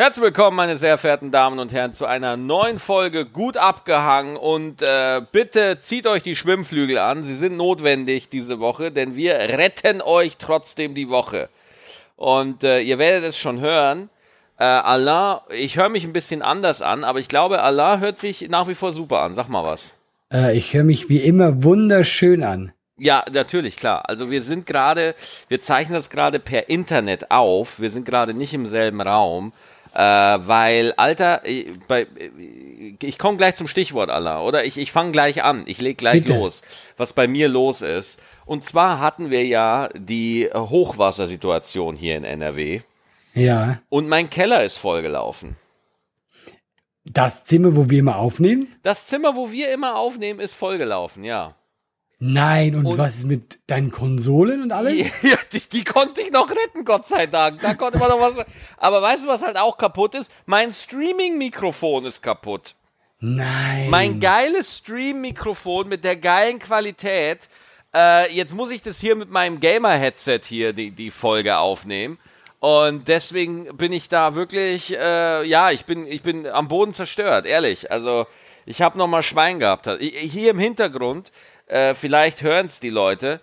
Herzlich willkommen, meine sehr verehrten Damen und Herren, zu einer neuen Folge Gut abgehangen. Und äh, bitte zieht euch die Schwimmflügel an. Sie sind notwendig diese Woche, denn wir retten euch trotzdem die Woche. Und äh, ihr werdet es schon hören. Äh, Allah, ich höre mich ein bisschen anders an, aber ich glaube, Allah hört sich nach wie vor super an. Sag mal was. Äh, ich höre mich wie immer wunderschön an. Ja, natürlich, klar. Also wir sind gerade, wir zeichnen das gerade per Internet auf. Wir sind gerade nicht im selben Raum. Äh, weil, Alter, ich, ich komme gleich zum Stichwort, Allah, oder? Ich, ich fange gleich an. Ich leg gleich Bitte. los, was bei mir los ist. Und zwar hatten wir ja die Hochwassersituation hier in NRW. Ja. Und mein Keller ist vollgelaufen. Das Zimmer, wo wir immer aufnehmen? Das Zimmer, wo wir immer aufnehmen, ist vollgelaufen, ja. Nein, und, und, was ist mit deinen Konsolen und alles? Ja, die, die, konnte ich noch retten, Gott sei Dank. Da konnte man noch was. Aber weißt du, was halt auch kaputt ist? Mein Streaming-Mikrofon ist kaputt. Nein. Mein geiles Stream-Mikrofon mit der geilen Qualität. Äh, jetzt muss ich das hier mit meinem Gamer-Headset hier die, die Folge aufnehmen. Und deswegen bin ich da wirklich, äh, ja, ich bin, ich bin am Boden zerstört, ehrlich. Also ich habe noch mal Schwein gehabt. Hier im Hintergrund äh, vielleicht hören es die Leute,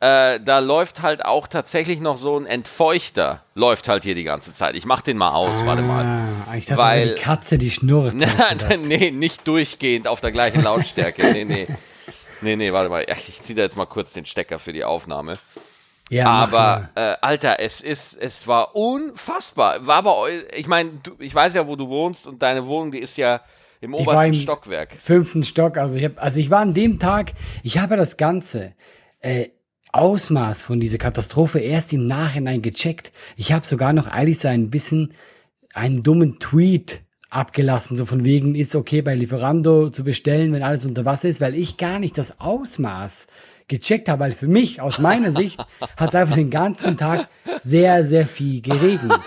äh, da läuft halt auch tatsächlich noch so ein Entfeuchter, läuft halt hier die ganze Zeit. Ich mach den mal aus, ah, warte mal. Ah, ich dachte, weil, das die Katze, die schnurrt. nee, nicht durchgehend auf der gleichen Lautstärke. nee, nee. Nee, nee, warte mal. Ich ziehe da jetzt mal kurz den Stecker für die Aufnahme. Ja, aber äh, Alter, es ist, es war unfassbar. War aber, ich meine, ich weiß ja, wo du wohnst und deine Wohnung, die ist ja im obersten ich war im Stockwerk. Fünften Stock. Also ich habe, also ich war an dem Tag, ich habe das Ganze äh, Ausmaß von dieser Katastrophe erst im Nachhinein gecheckt. Ich habe sogar noch eigentlich so ein bisschen einen dummen Tweet abgelassen, so von wegen ist okay bei Lieferando zu bestellen, wenn alles unter Wasser ist, weil ich gar nicht das Ausmaß gecheckt habe, weil für mich, aus meiner Sicht, hat es einfach den ganzen Tag sehr, sehr viel geregnet.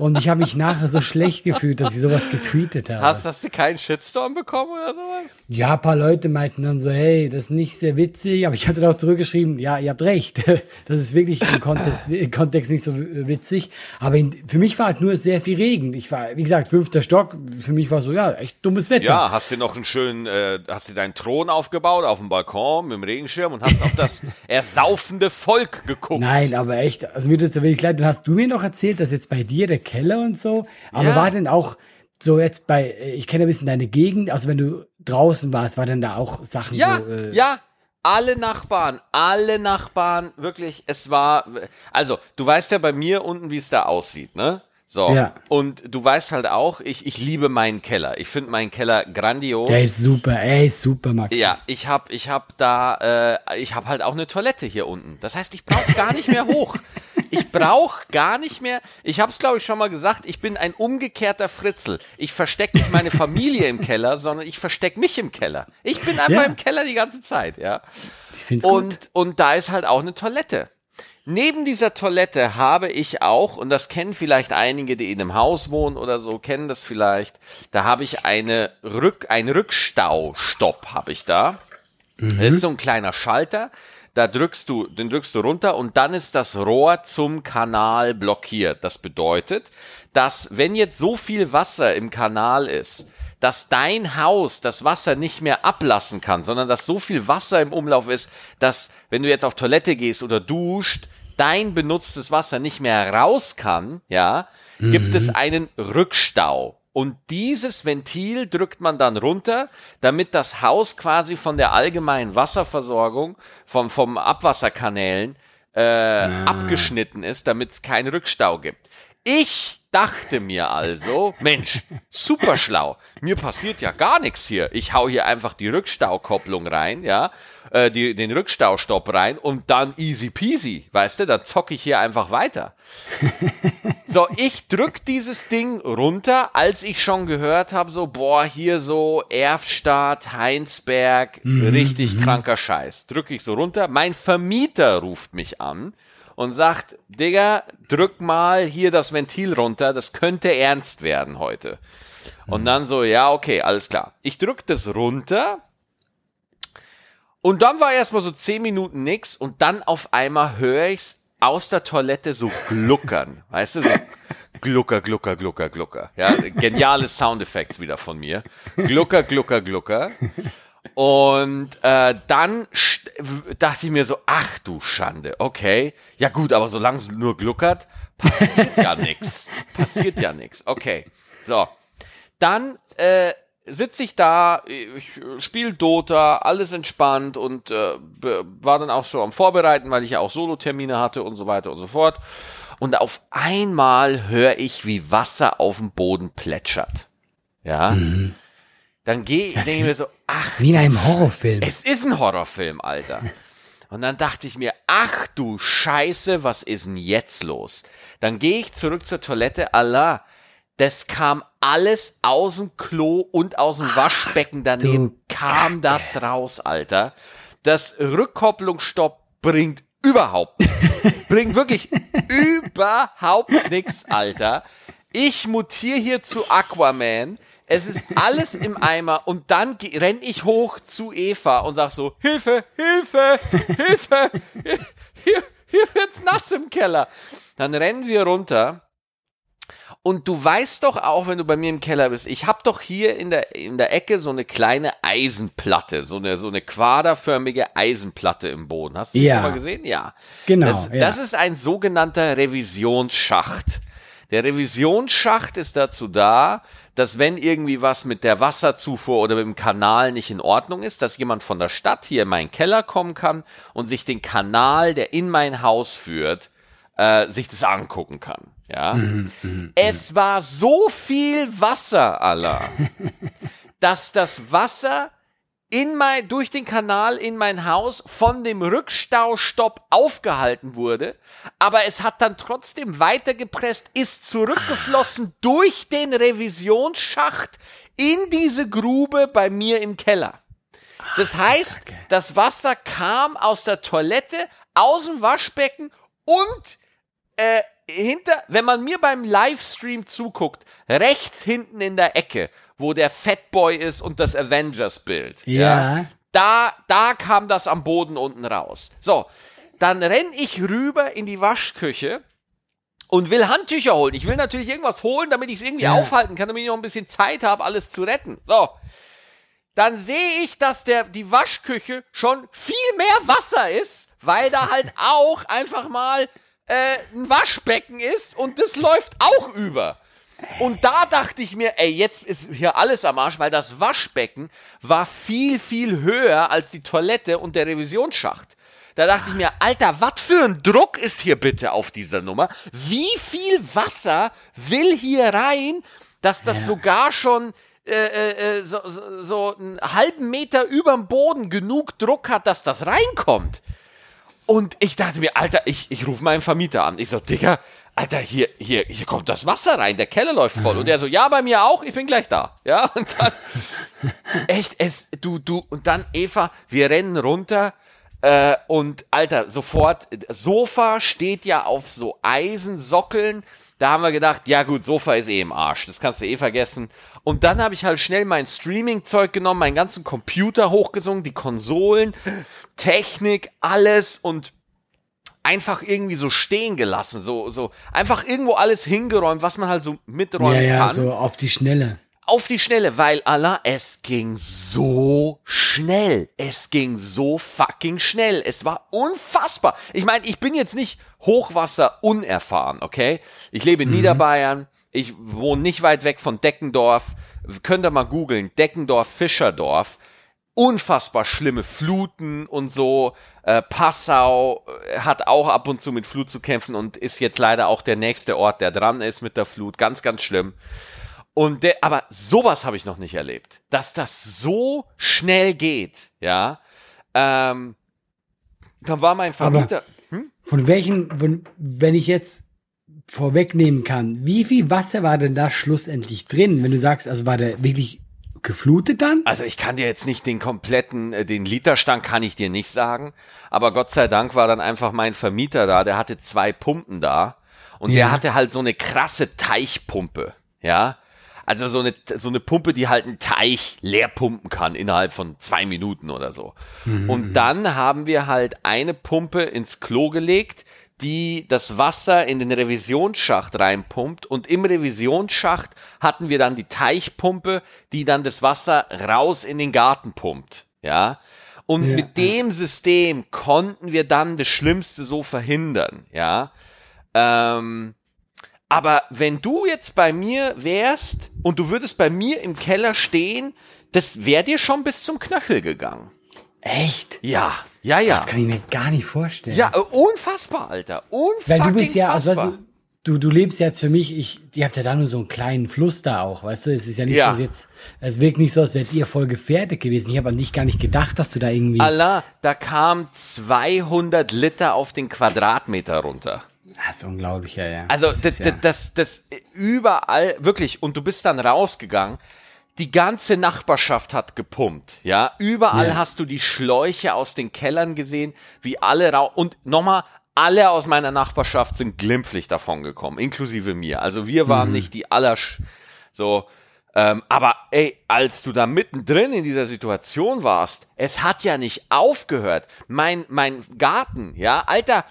Und ich habe mich nachher so schlecht gefühlt, dass ich sowas getweetet habe. Hast, hast du keinen Shitstorm bekommen oder sowas? Ja, ein paar Leute meinten dann so, hey, das ist nicht sehr witzig. Aber ich hatte auch zurückgeschrieben, ja, ihr habt recht. Das ist wirklich im Kontext, im Kontext nicht so witzig. Aber in, für mich war halt nur sehr viel Regen. Ich war, wie gesagt, fünfter Stock. Für mich war so, ja, echt dummes Wetter. Ja, hast du noch einen schönen, äh, hast du deinen Thron aufgebaut auf dem Balkon mit dem Regenschirm und hast auf das ersaufende Volk geguckt. Nein, aber echt, also mir tut es ja wirklich leid. Dann hast du mir noch erzählt, dass jetzt bei dir der Keller und so. Aber ja. war denn auch so jetzt bei, ich kenne ein bisschen deine Gegend, also wenn du draußen warst, war denn da auch Sachen ja, so? Äh ja, alle Nachbarn, alle Nachbarn, wirklich, es war, also du weißt ja bei mir unten, wie es da aussieht, ne? So. Ja. Und du weißt halt auch, ich, ich liebe meinen Keller. Ich finde meinen Keller grandios. Der ist super, er ist super, Max. Ja, ich hab, ich hab da, äh, ich hab halt auch eine Toilette hier unten. Das heißt, ich brauche gar nicht mehr hoch. Ich brauche gar nicht mehr. Ich habe es, glaube ich, schon mal gesagt. Ich bin ein umgekehrter Fritzel. Ich verstecke nicht meine Familie im Keller, sondern ich verstecke mich im Keller. Ich bin einfach ja. im Keller die ganze Zeit, ja. Ich find's und, gut. und da ist halt auch eine Toilette. Neben dieser Toilette habe ich auch, und das kennen vielleicht einige, die in einem Haus wohnen oder so, kennen das vielleicht, da habe ich eine Rück, ein Rückstaustopp habe ich da. Mhm. Das ist so ein kleiner Schalter, da drückst du, den drückst du runter und dann ist das Rohr zum Kanal blockiert. Das bedeutet, dass wenn jetzt so viel Wasser im Kanal ist, dass dein Haus das Wasser nicht mehr ablassen kann, sondern dass so viel Wasser im Umlauf ist, dass wenn du jetzt auf Toilette gehst oder duscht, dein benutztes Wasser nicht mehr raus kann, ja, mhm. gibt es mhm. einen Rückstau. Und dieses Ventil drückt man dann runter, damit das Haus quasi von der allgemeinen Wasserversorgung, vom, vom Abwasserkanälen äh, ah. abgeschnitten ist, damit es keinen Rückstau gibt. Ich dachte mir also, Mensch, super schlau. Mir passiert ja gar nichts hier. Ich hau hier einfach die Rückstaukopplung rein, ja, äh, die, den Rückstaustopp rein und dann easy peasy, weißt du, dann zocke ich hier einfach weiter. so, ich drück dieses Ding runter, als ich schon gehört habe, so, boah, hier so Erfstadt, Heinsberg, mhm, richtig mhm. kranker Scheiß. Drück ich so runter. Mein Vermieter ruft mich an und sagt, Digga, drück mal hier das Ventil runter, das könnte ernst werden heute. Und mhm. dann so, ja, okay, alles klar. Ich drück das runter und dann war erstmal so zehn Minuten nix und dann auf einmal höre ich's aus der Toilette so gluckern, weißt du, so Glucker, Glucker, Glucker, Glucker. Ja, geniale Soundeffekte wieder von mir. Glucker, Glucker, Glucker. Und äh, dann dachte ich mir so, ach du Schande, okay. Ja gut, aber solange es nur gluckert, passiert ja nix. Passiert ja nix. Okay. So. Dann äh, sitze ich da, ich spiele Dota, alles entspannt und äh, war dann auch so am Vorbereiten, weil ich ja auch Solo-Termine hatte und so weiter und so fort. Und auf einmal höre ich, wie Wasser auf dem Boden plätschert. Ja. Mhm. Dann gehe ich, denke mir so, ach. Wie in einem Horrorfilm. Es ist ein Horrorfilm, Alter. Und dann dachte ich mir, ach du Scheiße, was ist denn jetzt los? Dann gehe ich zurück zur Toilette, Allah, das kam alles aus dem Klo und aus dem Waschbecken daneben, kam das raus, Alter. Das Rückkopplungsstopp bringt überhaupt nichts. bringt wirklich überhaupt nichts, Alter. Ich mutiere hier zu Aquaman es ist alles im Eimer und dann renn ich hoch zu Eva und sag so, Hilfe, Hilfe, Hilfe, hier, hier wird's nass im Keller. Dann rennen wir runter und du weißt doch auch, wenn du bei mir im Keller bist, ich habe doch hier in der, in der Ecke so eine kleine Eisenplatte, so eine, so eine quaderförmige Eisenplatte im Boden. Hast du ja. das schon mal gesehen? Ja. Genau. Das, ja. das ist ein sogenannter Revisionsschacht. Der Revisionsschacht ist dazu da, dass wenn irgendwie was mit der Wasserzufuhr oder mit dem Kanal nicht in Ordnung ist, dass jemand von der Stadt hier in meinen Keller kommen kann und sich den Kanal, der in mein Haus führt, äh, sich das angucken kann. Ja, mhm, mhm es mhm. war so viel Wasser, Allah, dass das Wasser in mein, durch den Kanal in mein Haus von dem Rückstaustopp aufgehalten wurde, aber es hat dann trotzdem weitergepresst, ist zurückgeflossen durch den Revisionsschacht in diese Grube bei mir im Keller. Das heißt, das Wasser kam aus der Toilette, aus dem Waschbecken und äh, hinter, wenn man mir beim Livestream zuguckt, rechts hinten in der Ecke, wo der Fatboy ist und das Avengers-Bild. Ja. ja. Da, da kam das am Boden unten raus. So, dann renn ich rüber in die Waschküche und will Handtücher holen. Ich will natürlich irgendwas holen, damit ich es irgendwie ja. aufhalten kann, damit ich noch ein bisschen Zeit habe, alles zu retten. So. Dann sehe ich, dass der, die Waschküche schon viel mehr Wasser ist, weil da halt auch einfach mal äh, ein Waschbecken ist und das läuft auch über. Und da dachte ich mir, ey, jetzt ist hier alles am Arsch, weil das Waschbecken war viel, viel höher als die Toilette und der Revisionsschacht. Da dachte ich mir, Alter, was für ein Druck ist hier bitte auf dieser Nummer? Wie viel Wasser will hier rein, dass das ja. sogar schon äh, äh, äh so, so, so einen halben Meter überm Boden genug Druck hat, dass das reinkommt? Und ich dachte mir, Alter, ich, ich rufe meinen Vermieter an. Ich so, Digga, Alter, hier, hier, hier kommt das Wasser rein, der Keller läuft voll. Und der so, ja, bei mir auch, ich bin gleich da. Ja, und dann, echt, es, du, du, und dann, Eva, wir rennen runter, äh, und Alter, sofort, Sofa steht ja auf so Eisensockeln. Da haben wir gedacht, ja gut, Sofa ist eh im Arsch, das kannst du eh vergessen. Und dann habe ich halt schnell mein Streaming-Zeug genommen, meinen ganzen Computer hochgesungen, die Konsolen, Technik, alles und einfach irgendwie so stehen gelassen, so, so einfach irgendwo alles hingeräumt, was man halt so miträumen ja, ja, kann. so auf die Schnelle. Auf die Schnelle, weil Allah, es ging so schnell. Es ging so fucking schnell. Es war unfassbar. Ich meine, ich bin jetzt nicht Hochwasser unerfahren, okay? Ich lebe in mhm. Niederbayern. Ich wohne nicht weit weg von Deckendorf. Könnt ihr mal googeln. Deckendorf, Fischerdorf unfassbar schlimme Fluten und so. Äh, Passau äh, hat auch ab und zu mit Flut zu kämpfen und ist jetzt leider auch der nächste Ort, der dran ist mit der Flut. Ganz, ganz schlimm. Und der, aber sowas habe ich noch nicht erlebt, dass das so schnell geht, ja. Ähm, dann war mein Vermieter. Hm? Von welchen, von, wenn ich jetzt vorwegnehmen kann, wie viel Wasser war denn da schlussendlich drin, wenn du sagst, also war der wirklich geflutet dann? Also ich kann dir jetzt nicht den kompletten, äh, den Literstand kann ich dir nicht sagen, aber Gott sei Dank war dann einfach mein Vermieter da, der hatte zwei Pumpen da und ja. der hatte halt so eine krasse Teichpumpe, ja. Also so eine, so eine Pumpe, die halt einen Teich leer pumpen kann innerhalb von zwei Minuten oder so. Mhm. Und dann haben wir halt eine Pumpe ins Klo gelegt, die das Wasser in den Revisionsschacht reinpumpt und im Revisionsschacht hatten wir dann die Teichpumpe, die dann das Wasser raus in den Garten pumpt, ja. Und Ja, mit dem System konnten wir dann das Schlimmste so verhindern, ja. Ähm, aber wenn du jetzt bei mir wärst und du würdest bei mir im Keller stehen, das wäre dir schon bis zum Knöchel gegangen. Echt? Ja, ja, ja. Das kann ich mir gar nicht vorstellen. Ja, äh, unfassbar, Alter. Unfassbar. Weil du bist ja, also weißt du, du, du lebst jetzt für mich, ich, ihr habt ja da nur so einen kleinen Fluss da auch, weißt du, es ist ja nicht Ja. so jetzt, es wirkt nicht so, als wärt ihr voll gefährdet gewesen. Ich habe an dich gar nicht gedacht, dass du da irgendwie, Allah, da kam 200 Liter auf den Quadratmeter runter. das ist unglaublich, ja, ja. Also das, ist ja, das, das, das überall, wirklich, und du bist dann rausgegangen, die ganze Nachbarschaft hat gepumpt, ja. Überall Ja. hast du die Schläuche aus den Kellern gesehen, wie alle rau und nochmal, alle aus meiner Nachbarschaft sind glimpflich davon gekommen, inklusive mir. Also wir waren Mhm. nicht die aller so, ähm, aber ey, als du da mittendrin in dieser Situation warst, es hat ja nicht aufgehört. Mein, mein Garten, ja, Alter,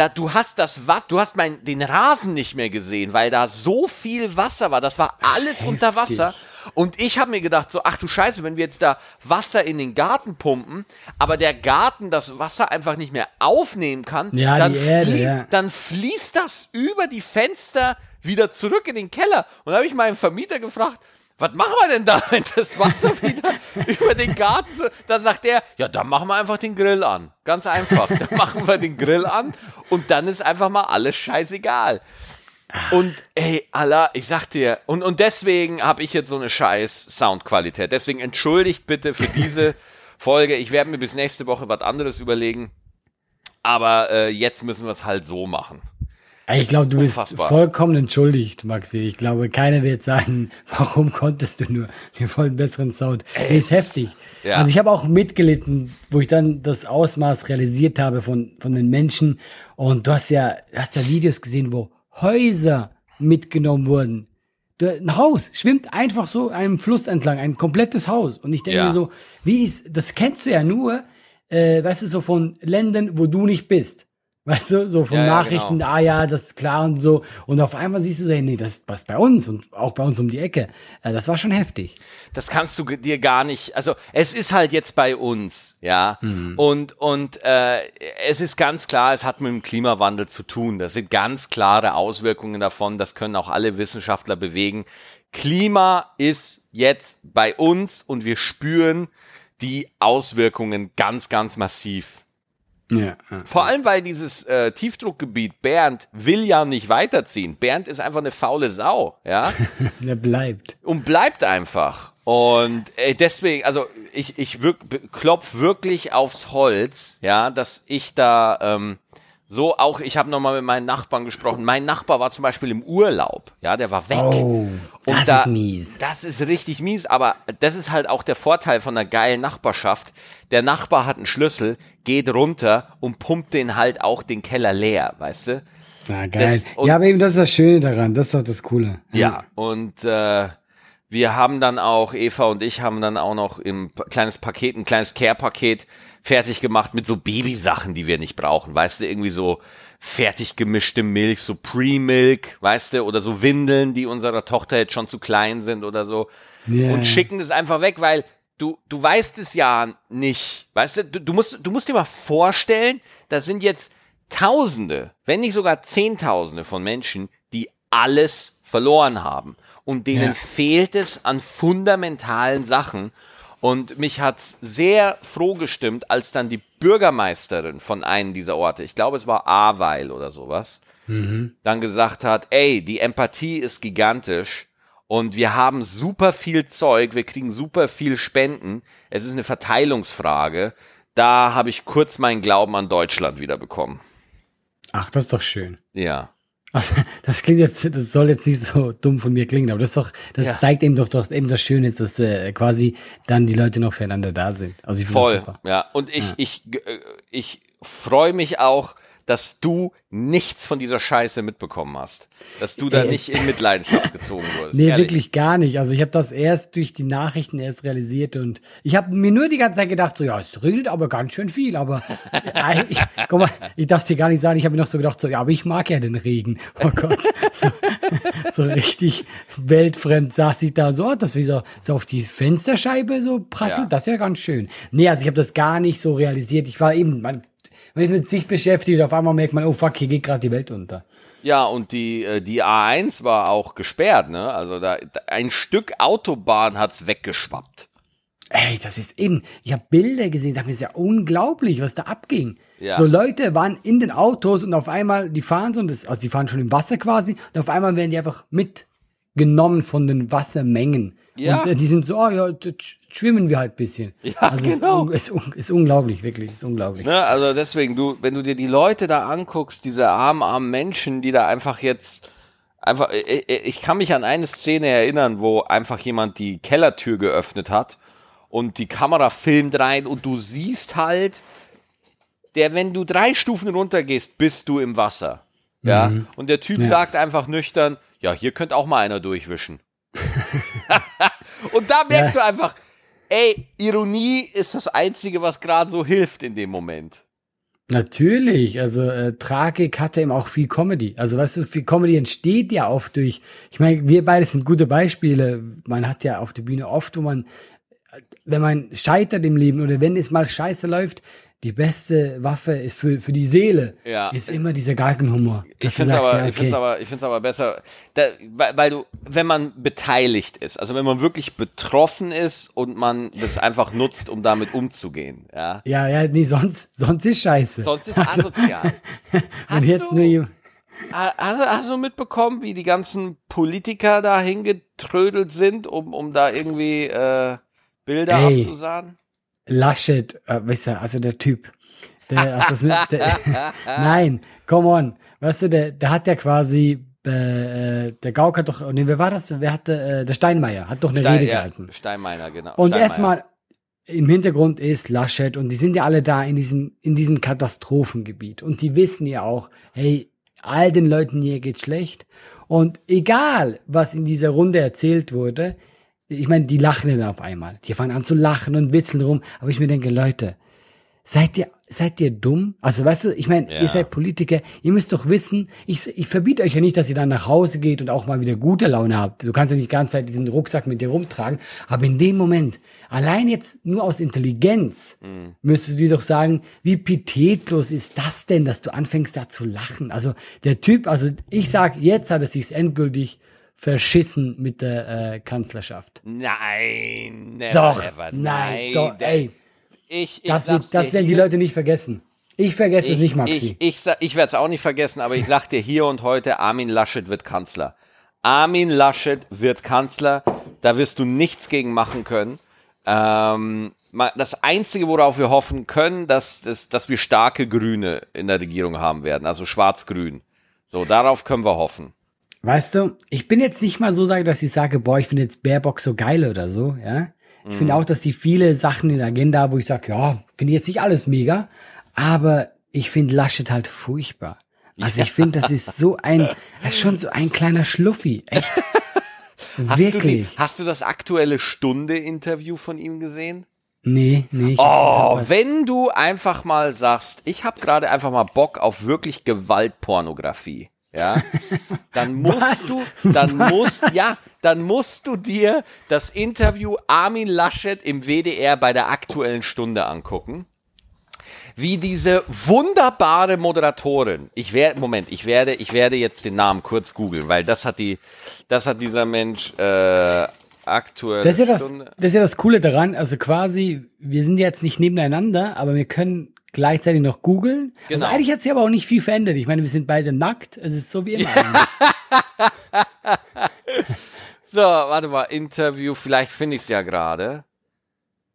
da, du hast das was, du hast mein, den Rasen nicht mehr gesehen, weil da so viel Wasser war. Das war alles unter heftig. Wasser. Und ich habe mir gedacht, so, ach du Scheiße, wenn wir jetzt da Wasser in den Garten pumpen, aber der Garten das Wasser einfach nicht mehr aufnehmen kann, Ja, dann, Erde, flie- ja. dann fließt das über die Fenster wieder zurück in den Keller. Und da habe ich meinen Vermieter gefragt, was machen wir denn da, wenn das Wasser wieder über den Garten, dann sagt er, ja, dann machen wir einfach den Grill an. Ganz einfach. Dann machen wir den Grill an und dann ist einfach mal alles scheißegal. Und ey, Allah, ich sag dir, und, und deswegen habe ich jetzt so eine scheiß Soundqualität. Deswegen entschuldigt bitte für diese Folge. Ich werde mir bis nächste Woche was anderes überlegen. Aber äh, jetzt müssen wir es halt so machen. Ich glaube, du bist unfassbar. vollkommen entschuldigt, Maxi. Ich glaube, keiner wird sagen, warum konntest du nur? Wir wollen besseren Sound. Der ist heftig. Ja. Also ich habe auch mitgelitten, wo ich dann das Ausmaß realisiert habe von, von den Menschen. Und du hast ja, hast ja Videos gesehen, wo Häuser mitgenommen wurden. Ein Haus schwimmt einfach so einem Fluss entlang, ein komplettes Haus. Und ich denke Ja. mir so, wie ist, das kennst du ja nur, äh, weißt du, so von Ländern, wo du nicht bist. Weißt du, so von Ja, ja, Nachrichten, genau. ah ja, das ist klar und so. Und auf einmal siehst du so, hey, nee, das passt bei uns und auch bei uns um die Ecke. Äh, das war schon heftig. das kannst du dir gar nicht, also es ist halt jetzt bei uns, ja, und, und äh, es ist ganz klar, es hat mit dem Klimawandel zu tun. Das sind ganz klare Auswirkungen davon, das können auch alle Wissenschaftler bewegen. Klima ist jetzt bei uns und wir spüren die Auswirkungen ganz, ganz massiv. Ja, ja. Vor allem, weil dieses äh, Tiefdruckgebiet Bernd will ja nicht weiterziehen. Bernd ist einfach eine faule Sau, ja Der bleibt. und bleibt einfach. Und ey, deswegen, also ich, ich wirk, klopf wirklich aufs Holz, ja, dass ich da ähm, so auch, ich habe nochmal mit meinen Nachbarn gesprochen. Mein Nachbar war zum Beispiel im Urlaub, ja, der war weg. Oh, Und das da- ist mies. Das ist richtig mies, aber das ist halt auch der Vorteil von einer geilen Nachbarschaft. Der Nachbar hat einen Schlüssel, geht runter und pumpt den halt auch den Keller leer, weißt du? Na, geil. Das- ja, aber eben das ist das Schöne daran. Das ist doch das Coole. Ja, und äh, wir haben dann auch, Eva und ich haben dann auch noch im kleines Paket, ein kleines Care-Paket fertig gemacht mit so Babysachen, die wir nicht brauchen. Weißt du, irgendwie so fertig gemischte Milch, so Pre-Milk, weißt du, oder so Windeln, die unserer Tochter jetzt schon zu klein sind oder so. Ja. Und schicken es einfach weg, weil du, du weißt es ja nicht. Weißt du, du, du musst, du musst dir mal vorstellen, da sind jetzt Tausende, wenn nicht sogar Zehntausende von Menschen, die alles verloren haben. Und denen Ja. fehlt es an fundamentalen Sachen. Und mich hat's sehr froh gestimmt, als dann die Bürgermeisterin von einem dieser Orte, ich glaube es war Ahrweil oder sowas, dann gesagt hat, ey, die Empathie ist gigantisch und wir haben super viel Zeug, wir kriegen super viel Spenden, es ist eine Verteilungsfrage. Da habe ich kurz meinen Glauben an Deutschland wieder bekommen. Ach, das ist doch schön. Ja. Also, das klingt jetzt, das soll jetzt nicht so dumm von mir klingen, aber das ist doch, das Ja. zeigt eben doch, dass eben das Schöne ist, dass äh, quasi dann die Leute noch füreinander da sind. Also ich finde Voll, super. ja. Und ich, ich, äh, ich freue mich auch, dass du nichts von dieser Scheiße mitbekommen hast. Dass du da Ey, nicht in Mitleidenschaft gezogen wurdest. Nee, ehrlich. wirklich gar nicht. Also ich habe das erst durch die Nachrichten erst realisiert und ich habe mir nur die ganze Zeit gedacht, so ja, es regnet aber ganz schön viel. Aber äh, ich, guck mal, ich darf es dir gar nicht sagen. Ich habe mir noch so gedacht, so ja, aber ich mag ja den Regen. Oh Gott, so, so richtig weltfremd saß ich da so, oh, das wie so, so auf die Fensterscheibe so prasselt. Ja. Das ist ja ganz schön. Nee, also ich habe das gar nicht so realisiert. Ich war eben, man, man ist mit sich beschäftigt. Auf einmal merkt man, oh fuck, hier geht gerade die Welt unter. Ja, und die, äh, die A1 war auch gesperrt, ne? Also da, ein Stück Autobahn hat's weggeschwappt. Ey, das ist eben, ich habe Bilder gesehen, das ist ja unglaublich, was da abging. Ja. So Leute waren in den Autos und auf einmal, die fahren so, und das, also die fahren schon im Wasser quasi, und auf einmal werden die einfach mitgenommen von den Wassermengen. Ja. Und äh, die sind so, oh ja, schwimmen wir halt ein bisschen. Ja, also genau. es ist, un- ist, un- ist unglaublich, wirklich, ist unglaublich. Ne? Also deswegen, du, wenn du dir die Leute da anguckst, diese armen, armen Menschen, die da einfach jetzt einfach, ich, ich kann mich an eine Szene erinnern, wo einfach jemand die Kellertür geöffnet hat und die Kamera filmt rein und du siehst halt, der, wenn du drei Stufen runtergehst, bist du im Wasser. Ja. Und der Typ Ja. sagt einfach nüchtern, ja, hier könnte auch mal einer durchwischen. und da merkst du einfach, ey, Ironie ist das Einzige, was gerade so hilft in dem Moment. Natürlich, also äh, Tragik hatte eben auch viel Comedy. Also weißt du, viel Comedy entsteht ja oft durch, ich meine, wir beide sind gute Beispiele. Man hat ja auf der Bühne oft, wo man, äh, wenn man scheitert im Leben oder wenn es mal scheiße läuft, die beste Waffe ist für, für die Seele, Ja. ist immer dieser Galgenhumor. Ich finde sagst, aber, ja, ich find's okay. aber, ich find's aber besser, da, weil, weil du, wenn man beteiligt ist, also wenn man wirklich betroffen ist und man das einfach nutzt, um damit umzugehen, ja. Ja, ja, nee, sonst, sonst ist scheiße. Sonst ist Also, asozial. Hast jetzt du- nur Hast, du- hast du mitbekommen, wie die ganzen Politiker da hingetrödelt sind, um, um da irgendwie äh, Bilder Ey. abzusagen? Laschet, äh, weißt du, also der Typ. Der, du's mit, der, nein, come on. Weißt du, der, der hat ja quasi, äh, äh, der Gauck hat doch, nee, wer war das? Wer hatte, äh, der Steinmeier hat doch eine Stein, Rede ja, gehalten. Steinmeier, genau. Und erstmal im Hintergrund ist Laschet und die sind ja alle da in diesem, in diesem Katastrophengebiet. Und die wissen ja auch, hey, all den Leuten hier geht schlecht. Und egal, was in dieser Runde erzählt wurde, ich meine, die lachen dann auf einmal. Die fangen an zu lachen und witzeln rum. Aber ich mir denke, Leute, seid ihr, seid ihr dumm? Also, weißt du, ich meine, Ja. ihr seid Politiker, ihr müsst doch wissen, ich, ich verbiete euch ja nicht, dass ihr dann nach Hause geht und auch mal wieder gute Laune habt. Du kannst ja nicht die ganze Zeit diesen Rucksack mit dir rumtragen. Aber in dem Moment, allein jetzt nur aus Intelligenz, Mhm. müsstest du dir doch sagen, wie pitetlos ist das denn, dass du anfängst da zu lachen? Also, der Typ, also ich sag, jetzt hat es sich endgültig verschissen mit der äh, Kanzlerschaft. Nein, never, Doch, ever. nein, doch, ey. Ich, ich Das, wird, das werden die. Leute nicht vergessen. Ich vergesse es nicht, Maxi. Ich, ich, ich werde es auch nicht vergessen, aber ich sag dir hier und heute, Armin Laschet wird Kanzler. Armin Laschet wird Kanzler. Da wirst du nichts gegen machen können. Ähm, das Einzige, worauf wir hoffen können, dass, dass, dass wir starke Grüne in der Regierung haben werden, also schwarz-grün. So, darauf können wir hoffen. Weißt du, ich bin jetzt nicht mal so sagen, dass ich sage, boah, ich finde jetzt Baerbock so geil oder so, ja. Ich finde auch, dass die viele Sachen in der Agenda, wo ich sage, ja, finde ich jetzt nicht alles mega, aber ich finde Laschet halt furchtbar. Also ich finde, das ist so ein, das ist schon so ein kleiner Schluffi, echt. Hast du, die, Wirklich. hast du das aktuelle Stunde-Interview von ihm gesehen? Nee, nee. Ich Oh, wenn du einfach mal sagst, ich habe gerade einfach mal Bock auf wirklich Gewaltpornografie, ja, dann musst Was? du, dann musst, ja, dann musst du dir das Interview Armin Laschet im WDR bei der aktuellen Stunde angucken. Wie diese wunderbare Moderatorin, ich werde, Moment, ich werde, ich werde jetzt den Namen kurz googeln, weil das hat die, das hat dieser Mensch äh, aktuell. Das ist, ja das, das ist ja das Coole daran. Also quasi, wir sind jetzt nicht nebeneinander, aber wir können gleichzeitig noch googeln. Genau. Also eigentlich hat sich aber auch nicht viel verändert. Ich meine, wir sind beide nackt. Es ist so wie immer. So, warte mal, Interview, vielleicht finde ich es ja gerade.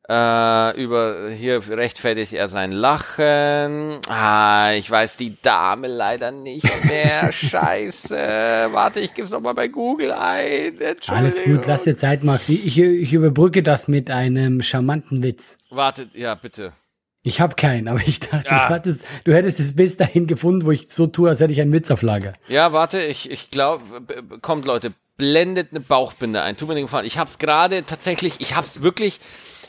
Äh, über hier rechtfertigt er sein Lachen. Ah, ich weiß die Dame leider nicht mehr. Scheiße. Warte, ich gebe es nochmal bei Google ein. Alles gut, lass dir Zeit, Maxi. Ich, ich überbrücke das mit einem charmanten Witz. Warte, ja, bitte. Ich habe keinen, aber ich dachte, Ja. du, hattest, du hättest es bis dahin gefunden, wo ich so tue, als hätte ich einen Witz auf Lager. Ja, warte, ich, ich glaube, kommt Leute, blendet eine Bauchbinde ein. Tut mir den Gefallen. Ich hab's gerade tatsächlich, ich hab's wirklich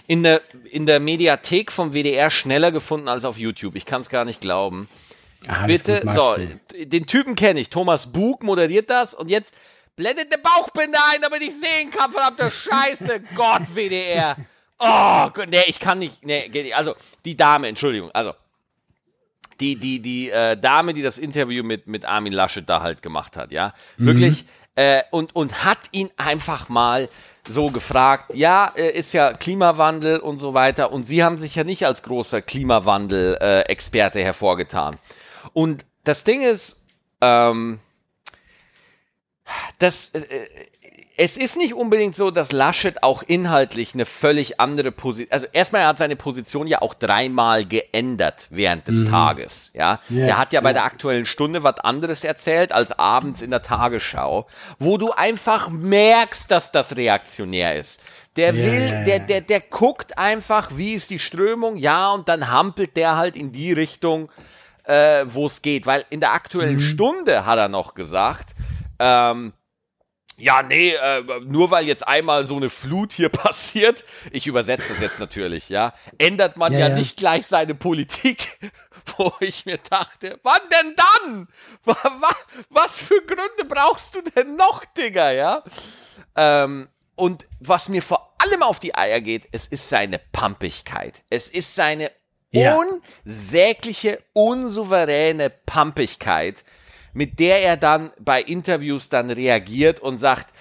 in der, in der Mediathek vom WDR schneller gefunden als auf YouTube. Ich kann's gar nicht glauben. Ah, Bitte, gut, so, den Typen kenne ich. Thomas Bug moderiert das und jetzt blendet eine Bauchbinde ein, damit ich sehen kann, verdammte Scheiße. Gott, WDR. Oh, Gott, nee, ich kann nicht, nee. Also, die Dame, Entschuldigung, also, die, die, die äh, Dame, die das Interview mit, mit Armin Laschet da halt gemacht hat, ja, wirklich, äh, und, und hat ihn einfach mal so gefragt, ja, äh, ist ja Klimawandel und so weiter, und sie haben sich ja nicht als großer Klimawandel-Experte hervorgetan. Und das Ding ist, ähm, das, äh, es ist nicht unbedingt so, dass Laschet auch inhaltlich eine völlig andere Position, also erstmal er hat seine Position ja auch dreimal geändert während des Tages, ja. Ja, er hat ja bei der aktuellen Stunde was anderes erzählt als abends in der Tagesschau, wo du einfach merkst, dass das reaktionär ist. Der Ja, will, ja, der, der, der guckt einfach, wie ist die Strömung, ja, und dann hampelt der halt in die Richtung, äh, wo es geht. Weil in der aktuellen Stunde hat er noch gesagt, ähm, ja, nee, äh, nur weil jetzt einmal so eine Flut hier passiert, ich übersetze das jetzt natürlich, ja, ändert man Ja, ja, ja. nicht gleich seine Politik, wo ich mir dachte, wann denn dann? Wa- wa- Was für Gründe brauchst du denn noch, Digga, ja? Ähm, und was mir vor allem auf die Eier geht, es ist seine Pampigkeit. Es ist seine Ja. unsägliche, unsouveräne Pampigkeit, mit der er dann bei Interviews dann reagiert und sagt,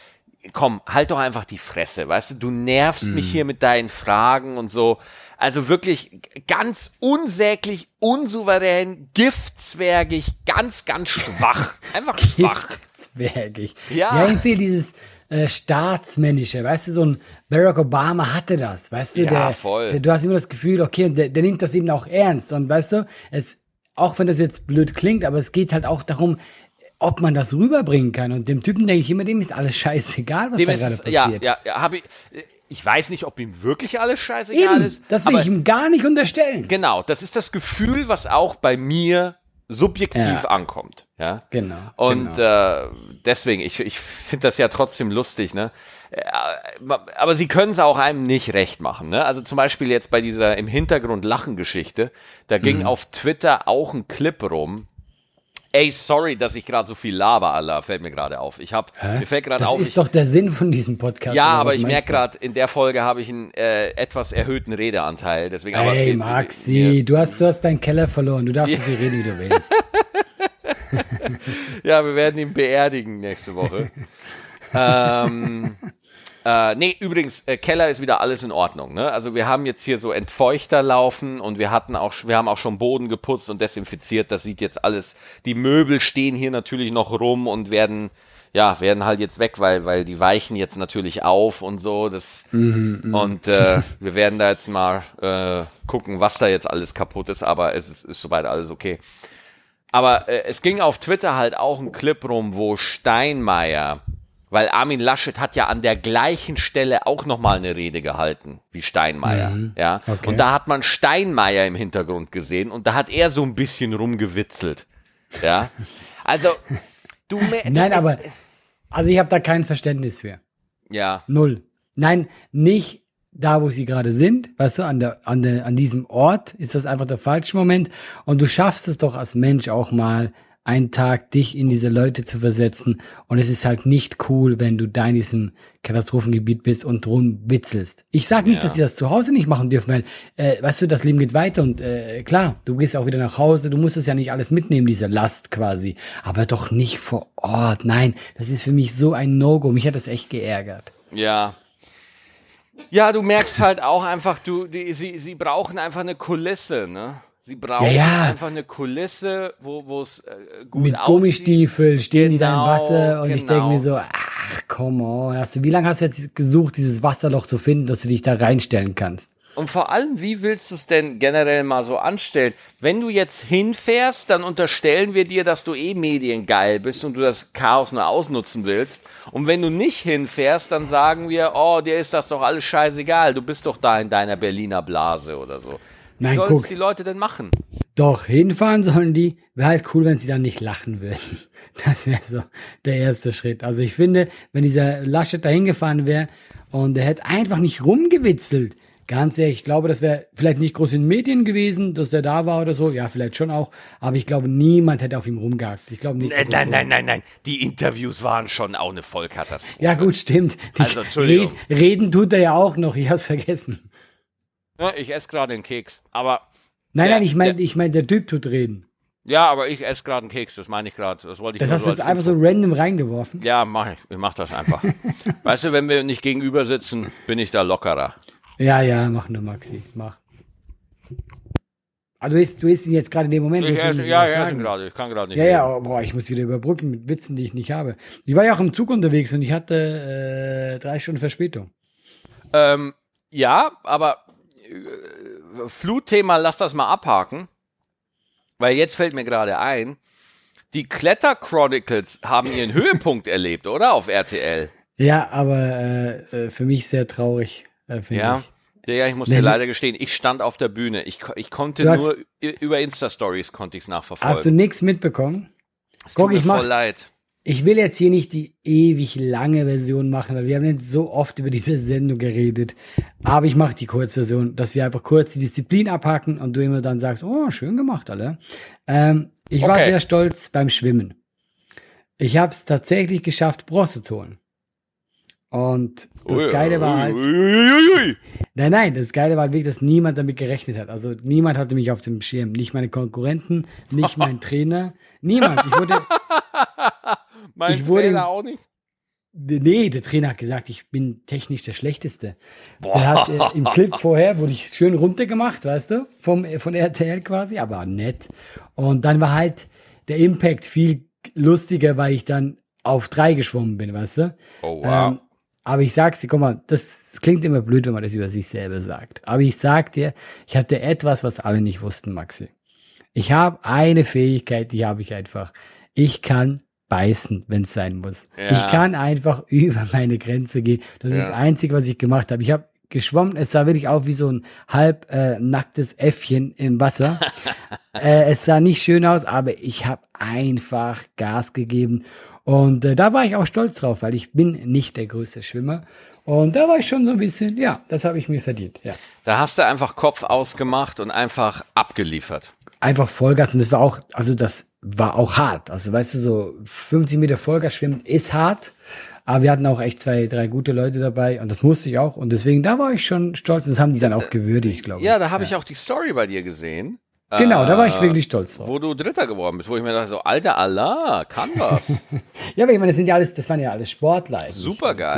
komm, halt doch einfach die Fresse, weißt du, du nervst mich hier mit deinen Fragen und so. Also wirklich ganz unsäglich, unsouverän, giftzwergig, ganz, ganz schwach. Einfach schwach. Giftzwergig. Ja. Ja, irgendwie dieses äh, Staatsmännische, weißt du, so ein Barack Obama hatte das, weißt du, Ja, der, voll. der, du hast immer das Gefühl, okay, der, der nimmt das eben auch ernst und weißt du, es, auch wenn das jetzt blöd klingt, aber es geht halt auch darum, ob man das rüberbringen kann und dem Typen denke ich immer, dem ist alles scheißegal, was Dem da ist, gerade passiert. ja, ja, habe ich, ich weiß nicht, ob ihm wirklich alles scheißegal Eben, ist. das will ich ihm gar nicht unterstellen. Genau, das ist das Gefühl, was auch bei mir subjektiv Ja. ankommt. Ja. Genau, Und genau. Äh, deswegen, ich, ich finde das ja trotzdem lustig, ne? Äh, Aber sie können es auch einem nicht recht machen, ne? Also zum Beispiel jetzt bei dieser im Hintergrund Lachen-Geschichte, da ging Mhm. auf Twitter auch ein Clip rum. Ey, sorry, dass ich gerade so viel laber, Allah, fällt mir gerade auf. Ich hab, mir fällt gerade das auf. ist ich, doch der Sinn von diesem Podcast. ja, aber ich merke gerade, in der Folge habe ich einen äh, etwas erhöhten Redeanteil. Deswegen, aber Hey wir- Maxi, wir- du hast, du hast deinen Keller verloren. Du darfst so viel reden, wie du willst. Ja, wir werden ihn beerdigen nächste Woche. ähm, äh, nee, übrigens, äh, Keller ist wieder alles in Ordnung. Ne? Also wir haben jetzt hier so Entfeuchter laufen und wir hatten auch, wir haben auch schon Boden geputzt und desinfiziert. Das sieht jetzt alles. Die Möbel stehen hier natürlich noch rum und werden ja, werden halt jetzt weg, weil, weil die weichen jetzt natürlich auf und so. Das, und äh, wir werden da jetzt mal äh, gucken, was da jetzt alles kaputt ist, aber es ist, ist soweit alles okay. Aber äh, es ging auf Twitter halt auch ein Clip rum, wo Steinmeier, weil Armin Laschet hat ja an der gleichen Stelle auch nochmal eine Rede gehalten wie Steinmeier. Ja. okay. Und da hat man Steinmeier im Hintergrund gesehen und da hat er so ein bisschen rumgewitzelt. Ja. Also, du, Nein, du aber, also ich habe da kein Verständnis für. Ja. Null. Nein, nicht da, wo sie gerade sind, weißt du, an, der, an, der, an diesem Ort ist das einfach der falsche Moment. Und du schaffst es doch als Mensch auch mal, einen Tag dich in diese Leute zu versetzen. Und es ist halt nicht cool, wenn du da in diesem Katastrophengebiet bist und drum witzelst. Ich sag nicht, Ja. dass die das zu Hause nicht machen dürfen, weil, äh, weißt du, das Leben geht weiter und äh, klar, du gehst auch wieder nach Hause, du musst es ja nicht alles mitnehmen, diese Last quasi. Aber doch nicht vor Ort. Nein, das ist für mich so ein No-Go. Mich hat das echt geärgert. Ja. Ja, du merkst halt auch einfach, du, die, sie, sie brauchen einfach eine Kulisse, ne? Sie brauchen Ja, ja. einfach eine Kulisse, wo wo es äh, gut Mit aussieht. Gummistiefeln stehen die da im Genau, Wasser und ich denke genau. mir so, ach, come on. Hast du, wie lange hast du jetzt gesucht, dieses Wasserloch zu finden, dass du dich da reinstellen kannst? Und vor allem, wie willst du es denn generell mal so anstellen? Wenn du jetzt hinfährst, dann unterstellen wir dir, dass du eh mediengeil bist und du das Chaos nur ausnutzen willst. Und wenn du nicht hinfährst, dann sagen wir, oh, dir ist das doch alles scheißegal, du bist doch da in deiner Berliner Blase oder so. Wie Nein, sollen die Leute denn machen? Doch, hinfahren sollen die. Wäre halt cool, wenn sie dann nicht lachen würden. Das wäre so der erste Schritt. Also ich finde, wenn dieser Laschet da hingefahren wäre und er hätte einfach nicht rumgewitzelt, ganz ehrlich, ich glaube, das wäre vielleicht nicht groß in den Medien gewesen, dass der da war oder so. Ja, vielleicht schon auch. Aber ich glaube, niemand hätte auf ihm rumgehakt. Ich glaube nicht. Nein, es nein, so nein, nein, nein. Die Interviews waren schon auch eine Vollkatastrophe. Ja, gut, stimmt. Also, Entschuldigung. Red, reden tut er ja auch noch. Ich hab's vergessen. Ja, ich esse gerade einen Keks. Aber Nein, Der- nein, ich meine, der- ich mein, der Typ tut reden. ja, aber ich esse gerade einen Keks. Das meine ich gerade. Das wollte ich Das hast du jetzt einfach Info- so random reingeworfen. Ja, mach ich. Ich mach das einfach. weißt du, wenn wir nicht gegenüber sitzen, bin ich da lockerer. Ja, ja, mach nur, Maxi, mach. Ah, du isst, du isst ihn jetzt gerade in dem Moment. Ich esse, ja, ich esse gerade. Ich kann gerade nicht. Ja, ja, reden. oh, boah, ich muss wieder überbrücken mit Witzen, die ich nicht habe. Ich war ja auch im Zug unterwegs und ich hatte äh, drei Stunden Verspätung. Ähm, ja, aber Flutthema, lass das mal abhaken. Weil jetzt fällt mir gerade ein, die Kletter Chronicles haben ihren Höhepunkt erlebt, oder? Auf RTL. Ja, aber äh, äh, für mich sehr traurig, äh, finde Ja. ich. Ja, ich muss dir leider gestehen, ich stand auf der Bühne. Ich, ich konnte hast- nur über Insta-Stories konnte ich es nachverfolgen. Hast du nichts mitbekommen? Es Guck, tut mir ich mach- voll leid. Ich will jetzt hier nicht die ewig lange Version machen, weil wir haben jetzt so oft über diese Sendung geredet. Aber ich mache die Kurzversion, dass wir einfach kurz die Disziplin abhaken und du immer dann sagst, oh, schön gemacht, alle. Ähm, ich war Okay. sehr stolz beim Schwimmen. Ich habe es tatsächlich geschafft, Bronze zu holen. Und das Geile war halt, nein, nein, das Geile war halt wirklich, dass niemand damit gerechnet hat. Also niemand hatte mich auf dem Schirm. Nicht meine Konkurrenten, nicht mein Trainer, niemand. Ich wurde, mein Ich wurde- Trainer auch nicht. Nee, der Trainer hat gesagt, ich bin technisch der Schlechteste. Der hat äh, im Clip vorher, wurde ich schön runtergemacht, weißt du, vom, äh, von RTL quasi, aber nett. Und dann war halt der Impact viel lustiger, weil ich dann auf drei geschwommen bin, weißt du. Oh, wow. Ähm, aber ich sag's dir, guck mal, das, das klingt immer blöd, wenn man das über sich selber sagt. Aber ich sag dir, ich hatte etwas, was alle nicht wussten, Maxi. Ich habe eine Fähigkeit, die habe ich einfach. Ich kann beißen, wenn es sein muss. Ja. Ich kann einfach über meine Grenze gehen. Das ist Ja. das Einzige, was ich gemacht habe. Ich habe geschwommen, es sah wirklich aus wie so ein halb äh, nacktes Äffchen im Wasser. äh, es sah nicht schön aus, aber ich habe einfach Gas gegeben. Und äh, da war ich auch stolz drauf, weil ich bin nicht der größte Schwimmer. Und da war ich schon so ein bisschen, ja, das habe ich mir verdient. Ja. Da hast du einfach Kopf ausgemacht und einfach abgeliefert. Einfach Vollgas und das war auch, also das war auch hart. Also weißt du, so 50 Meter Vollgas schwimmen ist hart. Aber wir hatten auch echt zwei, drei gute Leute dabei und das musste ich auch. Und deswegen, da war ich schon stolz und das haben die dann auch gewürdigt, glaube ich. Ja, da habe ich auch die Story bei dir gesehen. Genau, da war ich Äh, wirklich stolz drauf. Wo du Dritter geworden bist, wo ich mir dachte, so, alter Allah, kann was. Ja, aber ich meine, das sind ja alles, das waren ja alles Sportler.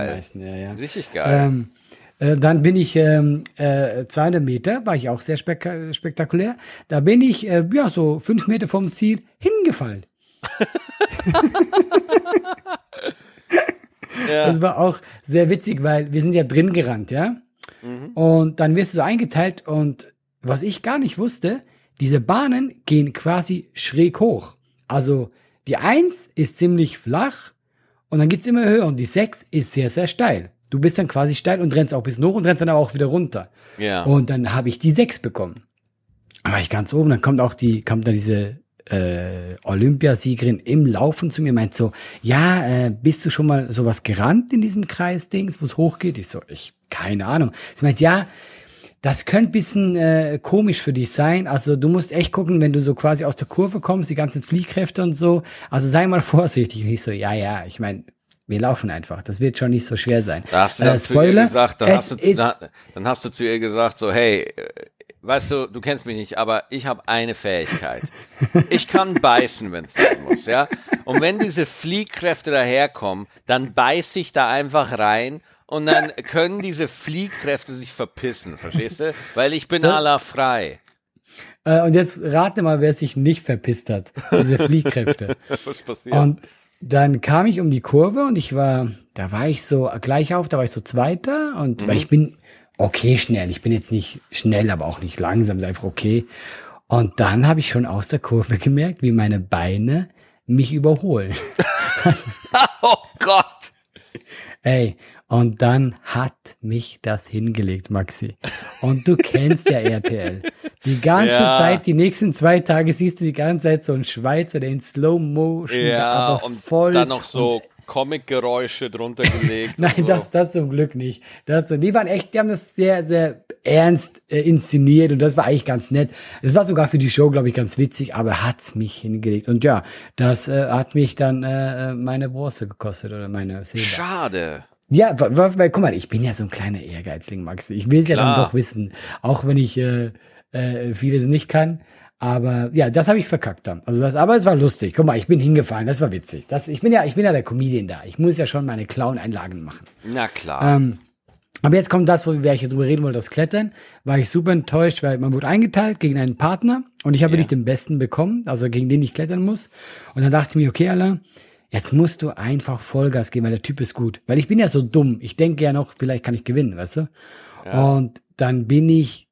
Die meisten, ja, ja. Richtig geil. Ähm, äh, dann bin ich ähm, äh, 200 Meter, war ich auch sehr spek spektakulär. Da bin ich äh, ja so fünf Meter vom Ziel hingefallen. ja. Das war auch sehr witzig, weil wir sind ja drin gerannt, ja. Mhm. Und dann wirst du so eingeteilt und was ich gar nicht wusste, diese Bahnen gehen quasi schräg hoch. Also die 1 ist ziemlich flach und dann geht's immer höher und die 6 ist sehr, sehr steil. Du bist dann quasi steil und rennst auch bis hoch und rennst dann aber auch wieder runter. ja. Und dann habe ich die 6 bekommen. Dann war ich ganz oben, dann kommt auch die, kommt da diese äh, Olympiasiegerin im Laufen zu mir, meint so, ja, äh, bist du schon mal sowas gerannt in diesem Kreisdings, wo es hochgeht? Ich so, ich, keine Ahnung. Sie meint, ja, das könnte bisschen äh, komisch für dich sein. Also du musst echt gucken, wenn du so quasi aus der Kurve kommst, die ganzen Fliehkräfte und so. Also sei mal vorsichtig. Und ich so, ja, ja, ich meine, wir laufen einfach. Das wird schon nicht so schwer sein. Da hast du Äh, dann zu ihr Spoiler, gesagt, dann hast, du, ist- da, dann hast du zu ihr gesagt, so, hey, äh, weißt du, du kennst mich nicht, aber ich habe eine Fähigkeit. Ich kann beißen, wenn es sein muss, ja. Und wenn diese Fliehkräfte daherkommen, dann beiß ich da einfach rein und dann können diese Fliehkräfte sich verpissen, verstehst du? Weil ich bin aller frei. Äh, und jetzt rate mal, wer sich nicht verpisst hat. Diese Fliehkräfte. Was passiert? Und dann kam ich um die Kurve und ich war, da war ich so gleich auf, da war ich so Zweiter und weil ich bin okay schnell. Ich bin jetzt nicht schnell, aber auch nicht langsam, einfach okay. Und dann habe ich schon aus der Kurve gemerkt, wie meine Beine mich überholen. oh Gott. Ey, und dann hat mich das hingelegt, Maxi. Und du kennst ja RTL. Die ganze Ja. Zeit, die nächsten zwei Tage siehst du die ganze Zeit so einen Schweizer, der in Slow Motion, Ja, aber und voll. dann noch so Comic-Geräusche drunter gelegt. Nein, und so. das, das zum Glück nicht. Das, die waren echt, die haben das sehr, sehr ernst äh, inszeniert und das war eigentlich ganz nett. Es war sogar für die Show, glaube ich, ganz witzig, aber hat's mich hingelegt. Und ja, das äh, hat mich dann äh, äh, meine Bronze gekostet oder meine Silber. Schade. Ja, wa- weil, guck mal, ich bin ja so ein kleiner Ehrgeizling, Maxi. Ich will es ja dann doch wissen, auch wenn ich äh, äh, vieles nicht kann. Aber ja, das habe ich verkackt dann. Also das, aber es war lustig. Guck mal, ich bin hingefallen, das war witzig. Das, ich bin ja, ich bin ja der Comedian da. Ich muss ja schon meine Clown-Einlagen machen. Na klar. Ähm, aber jetzt kommt das, wo wir ich drüber reden wollte, das Klettern. War ich super enttäuscht, weil man wurde eingeteilt gegen einen Partner und ich habe Ja. nicht den besten bekommen, also gegen den ich klettern muss. Und dann dachte ich mir, okay, Alter, jetzt musst du einfach Vollgas geben, weil der Typ ist gut. Weil ich bin ja so dumm. Ich denke ja noch, vielleicht kann ich gewinnen, weißt du? Ja. Und dann bin ich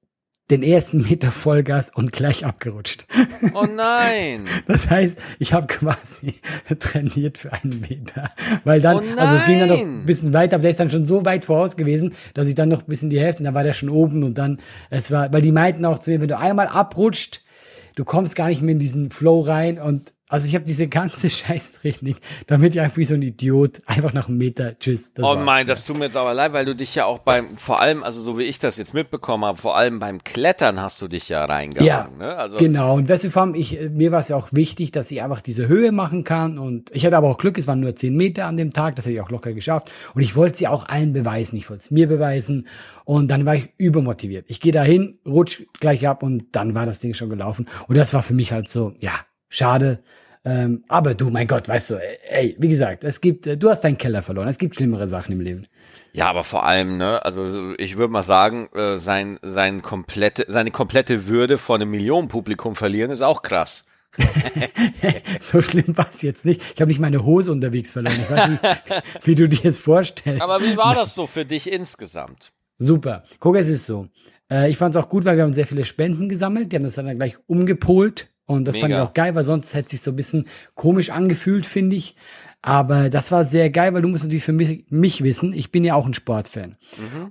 den ersten Meter Vollgas und gleich abgerutscht. oh nein. Das heißt, ich habe quasi trainiert für einen Meter. Weil dann, Oh also es ging dann noch ein bisschen weiter, aber der ist dann schon so weit voraus gewesen, dass ich dann noch bis in die Hälfte, dann war der schon oben und dann, es war, weil die meinten auch zu mir, wenn du einmal abrutscht, du kommst gar nicht mehr in diesen Flow rein und also ich habe diese ganze Scheißtraining, damit ich einfach wie so ein Idiot einfach nach einem Meter, tschüss. Oh mein, das tut mir jetzt aber leid, weil du dich ja auch beim, vor allem, also so wie ich das jetzt mitbekommen habe, vor allem beim Klettern hast du dich ja reingegangen. Ja, ne? also, genau. Und weißt du, vor allem, ich, äh, mir war es ja auch wichtig, dass ich einfach diese Höhe machen kann. Und ich hatte aber auch Glück, es waren nur 10 Meter an dem Tag, das hätte ich auch locker geschafft. Und ich wollte sie auch allen beweisen. Ich wollte es mir beweisen. Und dann war ich übermotiviert. Ich gehe dahin, rutsch gleich ab und dann war das Ding schon gelaufen. Und das war für mich halt so, ja, schade. Ähm, aber du, mein Gott, weißt du, ey, wie gesagt, es gibt, äh, du hast deinen Keller verloren. Es gibt schlimmere Sachen im Leben. Ja, aber vor allem, ne, also so, ich würde mal sagen, äh, sein, sein komplette, seine komplette Würde vor einem Millionenpublikum verlieren, ist auch krass. so schlimm war es jetzt nicht. Ich habe nicht meine Hose unterwegs verloren. Ich weiß nicht, wie du dir es vorstellst. Aber wie war das so für dich insgesamt? Super. Guck, es ist so. Äh, ich fand es auch gut, weil wir haben sehr viele Spenden gesammelt. Die haben das dann gleich umgepolt. Und das fand ich Mega. auch geil, weil sonst hätte es sich so ein bisschen komisch angefühlt, finde ich. Aber das war sehr geil, weil du musst natürlich für mich, mich wissen, ich bin ja auch ein Sportfan.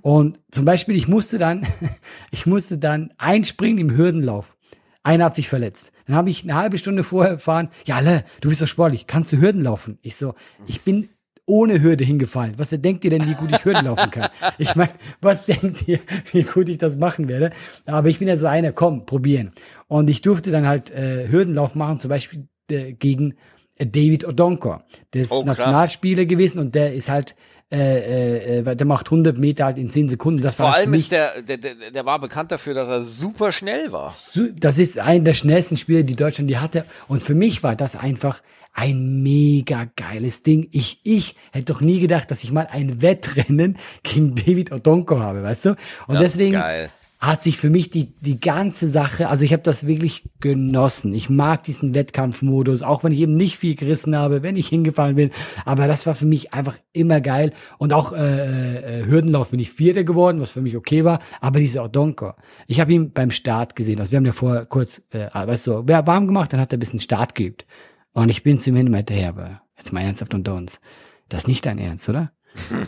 Und zum Beispiel, ich musste dann, ich musste dann einspringen im Hürdenlauf. Einer hat sich verletzt. Dann habe ich eine halbe Stunde vorher erfahren, ja, Le, du bist doch sportlich, kannst du Hürden laufen? Ich so, ich bin ohne Hürde hingefallen. Was denkt ihr denn, wie gut ich Hürden laufen kann? Ich meine, was denkt ihr, wie gut ich das machen werde? Aber ich bin ja so einer, komm, probieren. Und ich durfte dann halt äh, Hürdenlauf machen, zum Beispiel äh, gegen äh, David Odonkor. Der ist Oh. Nationalspieler gewesen und der ist halt, äh, äh, äh, der macht 100 Meter halt in 10 Sekunden. Das war Vor halt für allem ist der, der, der, war bekannt dafür, dass er super schnell war. das ist einer der schnellsten Spiele, die Deutschland die hatte. Und für mich war das einfach ein mega geiles Ding. Ich, ich hätte doch nie gedacht, dass ich mal ein Wettrennen gegen David Odonko habe, weißt du? Und Das deswegen geil. Hat sich für mich die, die ganze Sache, also ich habe das wirklich genossen. Ich mag diesen Wettkampfmodus, auch wenn ich eben nicht viel gerissen habe, wenn ich hingefallen bin. Aber das war für mich einfach immer geil. Und auch äh, äh, Hürdenlauf bin ich Vierter geworden, was für mich okay war. Aber dieser Odonko, ich habe ihn beim Start gesehen. Also wir haben ja vorher kurz, äh, weißt du, wer warm gemacht, dann hat er ein bisschen Start geübt. Und ich bin zu ihm hin und meinte, aber jetzt mal ernsthaft unter uns. Das ist nicht dein Ernst, oder?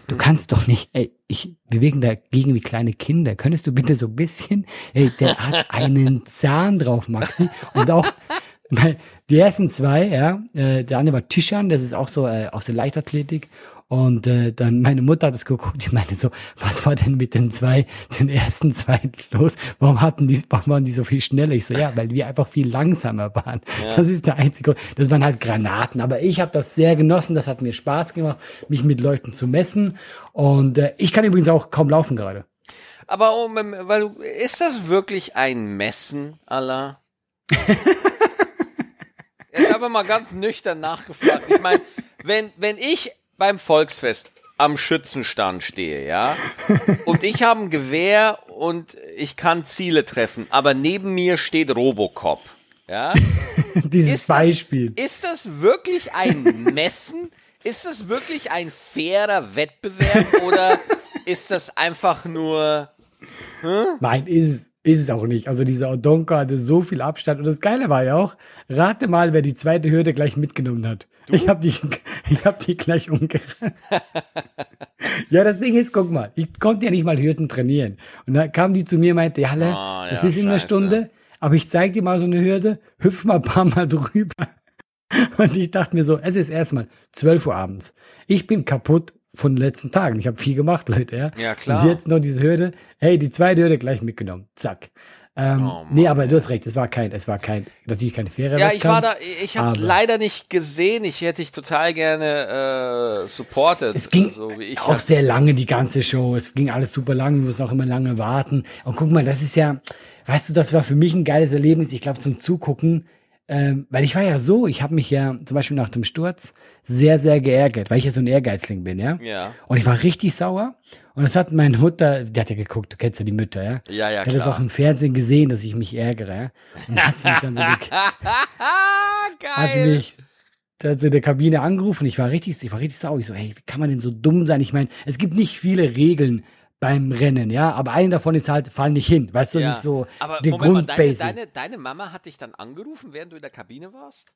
Du kannst doch nicht, ey, ich, wir wirken dagegen wie kleine Kinder. Könntest du bitte so ein bisschen, ey, der hat einen Zahn drauf, Maxi. Und auch, die ersten zwei, ja, äh, der andere war Tischan, das ist auch so äh, aus der Leichtathletik. Und äh, dann meine Mutter hat es geguckt, die meinte so, was war denn mit den zwei, den ersten zwei los? Warum hatten die, warum waren die so viel schneller? Ich so, ja, weil wir einfach viel langsamer waren. Das ist der einzige Grund. Das waren halt Granaten. Aber ich habe das sehr genossen, das hat mir Spaß gemacht, mich mit Leuten zu messen. Und äh, ich kann übrigens auch kaum laufen gerade. Aber um, weil du, ist das wirklich ein Messen, Allah? Jetzt aber mal ganz nüchtern nachgefragt. Ich meine, wenn, wenn ich beim Volksfest am Schützenstand stehe, ja, und ich habe ein Gewehr und ich kann Ziele treffen, aber neben mir steht Robocop, ja, Dieses Ist das- Beispiel. ist das wirklich ein Messen? Ist das wirklich ein fairer Wettbewerb oder ist das einfach nur Nein, ist es, ist es auch nicht. Also dieser Odonko hatte so viel Abstand. Und das Geile war ja auch, rate mal, wer die zweite Hürde gleich mitgenommen hat. Ich habe die, ich hab die gleich umgerannt. Ja, das Ding ist, guck mal, ich konnte ja nicht mal Hürden trainieren. Und dann kam die zu mir und meinte, Halle, Oh, das ja, ist in einer scheiße. Stunde, aber ich zeig dir mal so eine Hürde, hüpf mal ein paar Mal drüber. Und ich dachte mir so, es ist erstmal 12 Uhr abends. Ich bin kaputt von den letzten Tagen. Ich habe viel gemacht, Leute, ja. Ja, klar. Und jetzt noch diese Hürde. Hey, die zweite Hürde gleich mitgenommen. Zack. Ähm, Oh, nee, aber du hast recht, es war kein, es war kein, natürlich kein fairer Ja, ich war Wettkampf. da, ich habe es aber- leider nicht gesehen. Ich hätte dich total gerne äh, supported. Es ging so wie ich. auch sehr lange, die ganze Show. Es ging alles super lang, wir mussten auch immer lange warten. Und guck mal, das ist ja, weißt du, das war für mich ein geiles Erlebnis. Ich glaube, zum Zugucken, ähm, weil ich war ja so, ich habe mich ja zum Beispiel nach dem Sturz sehr, sehr geärgert, weil ich ja so ein Ehrgeizling bin, ja. Ja, Und ich war richtig sauer. Und das hat meine Mutter, die hat ja geguckt, du kennst ja die Mütter, ja. ja, ja, Die hat das auch im Fernsehen gesehen, dass ich mich ärgere, ja. Und dann hat sie mich dann so ge- hat sie Geil. mich hat sie in der Kabine angerufen. Ich war richtig, ich war richtig sauer. Ich so, hey, wie kann man denn so dumm sein? Ich meine, es gibt nicht viele Regeln beim Rennen, ja, aber eine davon ist halt, fall nicht hin. Weißt du, das Ja. ist so Aber der Moment mal, deine, Grundbasic. deine, deine Mama hat dich dann angerufen, während du in der Kabine warst?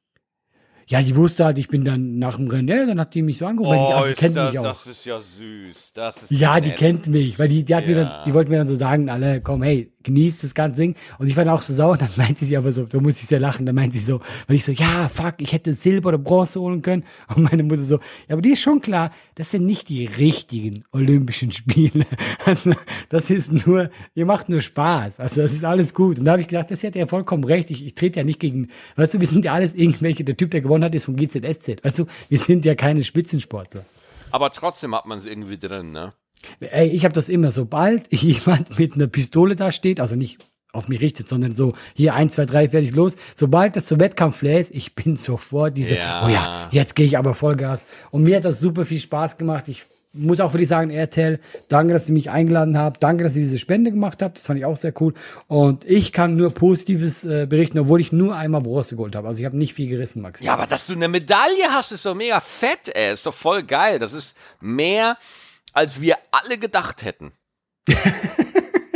Ja, sie wusste halt, ich bin dann nach dem Rennen, ja, dann hat die mich so angerufen, weil die, also, die Oh, kennt das, mich auch. das ist ja süß. Das ist Ja, die nett. kennt mich, weil die, die hat mir Ja. dann, die wollte mir dann so sagen, alle, komm, hey, genießt das ganze Ding. Und ich war dann auch so sauer, dann meinte sie aber so, da muss ich sehr lachen, dann meinte sie so, weil ich so, ja, fuck, ich hätte Silber oder Bronze holen können. Und meine Mutter so, ja, aber die ist schon klar, das sind nicht die richtigen Olympischen Spiele. Also, das ist nur, ihr macht nur Spaß. Also, das ist alles gut. Und da habe ich gedacht, das hat ja vollkommen recht. Ich, ich trete ja nicht gegen, weißt du, wir sind ja alles irgendwelche, der Typ, der gewonnen hat, ist vom GZSZ. Weißt du, wir sind ja keine Spitzensportler. Aber trotzdem hat man es irgendwie drin, ne? Ey, ich habe das immer, sobald jemand mit einer Pistole da steht, also nicht auf mich richtet, sondern so, hier, eins, zwei, drei, fertig, los. Sobald das so Wettkampfflair ist, ich bin sofort diese, Ja. oh ja, jetzt gehe ich aber Vollgas. Und mir hat das super viel Spaß gemacht. Ich muss auch wirklich sagen, RTL, danke, dass ihr mich eingeladen habt. Danke, dass ihr diese Spende gemacht habt. Das fand ich auch sehr cool. Und ich kann nur Positives äh, berichten, obwohl ich nur einmal Bronze geholt habe. Also ich habe nicht viel gerissen, Max. Ja, aber dass du eine Medaille hast, ist doch mega fett, ey. Ist doch voll geil. Das ist mehr, als wir alle gedacht hätten.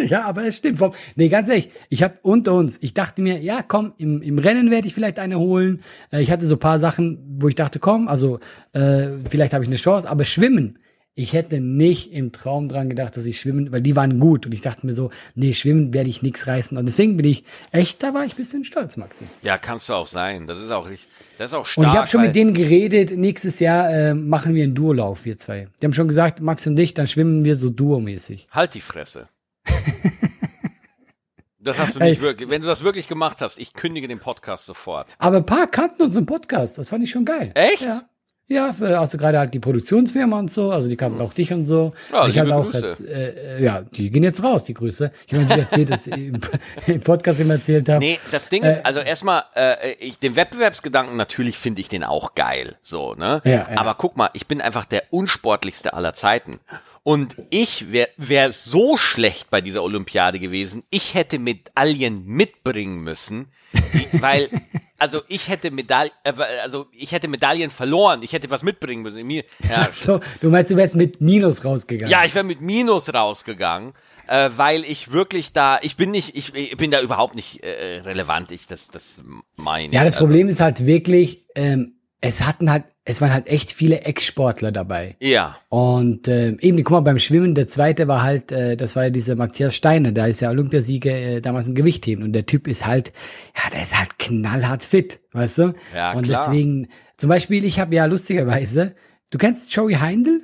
Ja, aber es stimmt. Nee, ganz ehrlich, ich habe unter uns, ich dachte mir, ja, komm, im, im Rennen werde ich vielleicht eine holen. Äh, ich hatte so ein paar Sachen, wo ich dachte, komm, also äh, vielleicht habe ich eine Chance, aber schwimmen. Ich hätte nicht im Traum dran gedacht, dass ich schwimmen, weil die waren gut und ich dachte mir so, nee, schwimmen werde ich nichts reißen und deswegen bin ich echt, da war ich ein bisschen stolz, Maxi. Ja, kannst du auch sein. Das ist auch richtig. Das ist auch stark. Und ich habe schon mit denen geredet, nächstes Jahr äh, machen wir einen Duolauf, wir zwei. Die haben schon gesagt, Max und ich, dann schwimmen wir so duomäßig. Halt die Fresse. Das hast du Ey. nicht wirklich. Wenn du das wirklich gemacht hast, ich kündige den Podcast sofort. Aber ein paar kannten unseren Podcast. Das fand ich schon geil. Echt? Ja. Ja, also gerade halt die Produktionsfirma und so, also die kannten auch dich und so. Ja, ich hatte auch, halt, äh, äh, ja, die gehen jetzt raus, die Grüße. Ich habe dir erzählt, dass im, im Podcast immer erzählt habe. Nee, das Ding Äh, ist, also erstmal, äh, ich, den Wettbewerbsgedanken, natürlich finde ich den auch geil, so, ne? Ja, ja. Aber guck mal, ich bin einfach der unsportlichste aller Zeiten. Und ich wäre wär so schlecht bei dieser Olympiade gewesen, ich hätte Medaillen mitbringen müssen, weil, also ich hätte Medaillen, äh, also ich hätte Medaillen verloren, ich hätte was mitbringen müssen. Mir, ja, So, du meinst, du wärst mit Minus rausgegangen. ja, ich wäre mit Minus rausgegangen, äh, weil ich wirklich da, ich bin nicht, ich, ich bin da überhaupt nicht äh, relevant. Ich, das, das meine. Ja, das Also, Problem ist halt wirklich, ähm, es hatten halt, es waren halt echt viele Ex-Sportler dabei. Ja, Und ähm, eben, guck mal, beim Schwimmen, der zweite war halt, äh, das war ja dieser Matthias Steiner, der ist ja Olympiasieger äh, damals im Gewichtheben. Und der Typ ist halt, ja, der ist halt knallhart fit, weißt du? Ja, Und klar. deswegen, zum Beispiel, ich habe ja lustigerweise, du kennst Joey Heindl?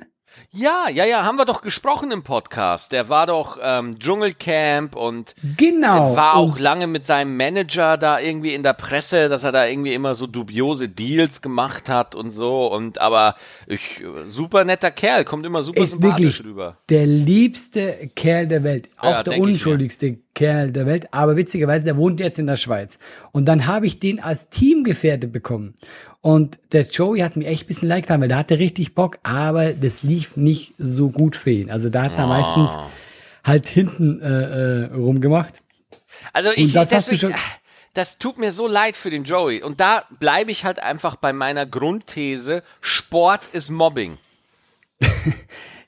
Ja, ja, ja, haben wir doch gesprochen im Podcast. Der war doch ähm, Dschungelcamp und Genau. war auch Und- lange mit seinem Manager da irgendwie in der Presse, dass er da irgendwie immer so dubiose Deals gemacht hat und so. Und aber ich, super netter Kerl, kommt immer super ist sympathisch rüber. der liebste Kerl der Welt, auch Ja, der unschuldigste Kerl der Welt, aber witzigerweise, der wohnt jetzt in der Schweiz. Und dann habe ich den als Teamgefährte bekommen. Und der Joey hat mir echt ein bisschen leid getan, weil der hatte richtig Bock, aber das lief nicht so gut für ihn. Also da hat er meistens Ah. halt hinten äh, äh, rumgemacht. Also ich, das hast du deswegen- schon- das tut mir so leid für den Joey. Und da bleibe ich halt einfach bei meiner Grundthese, Sport ist Mobbing.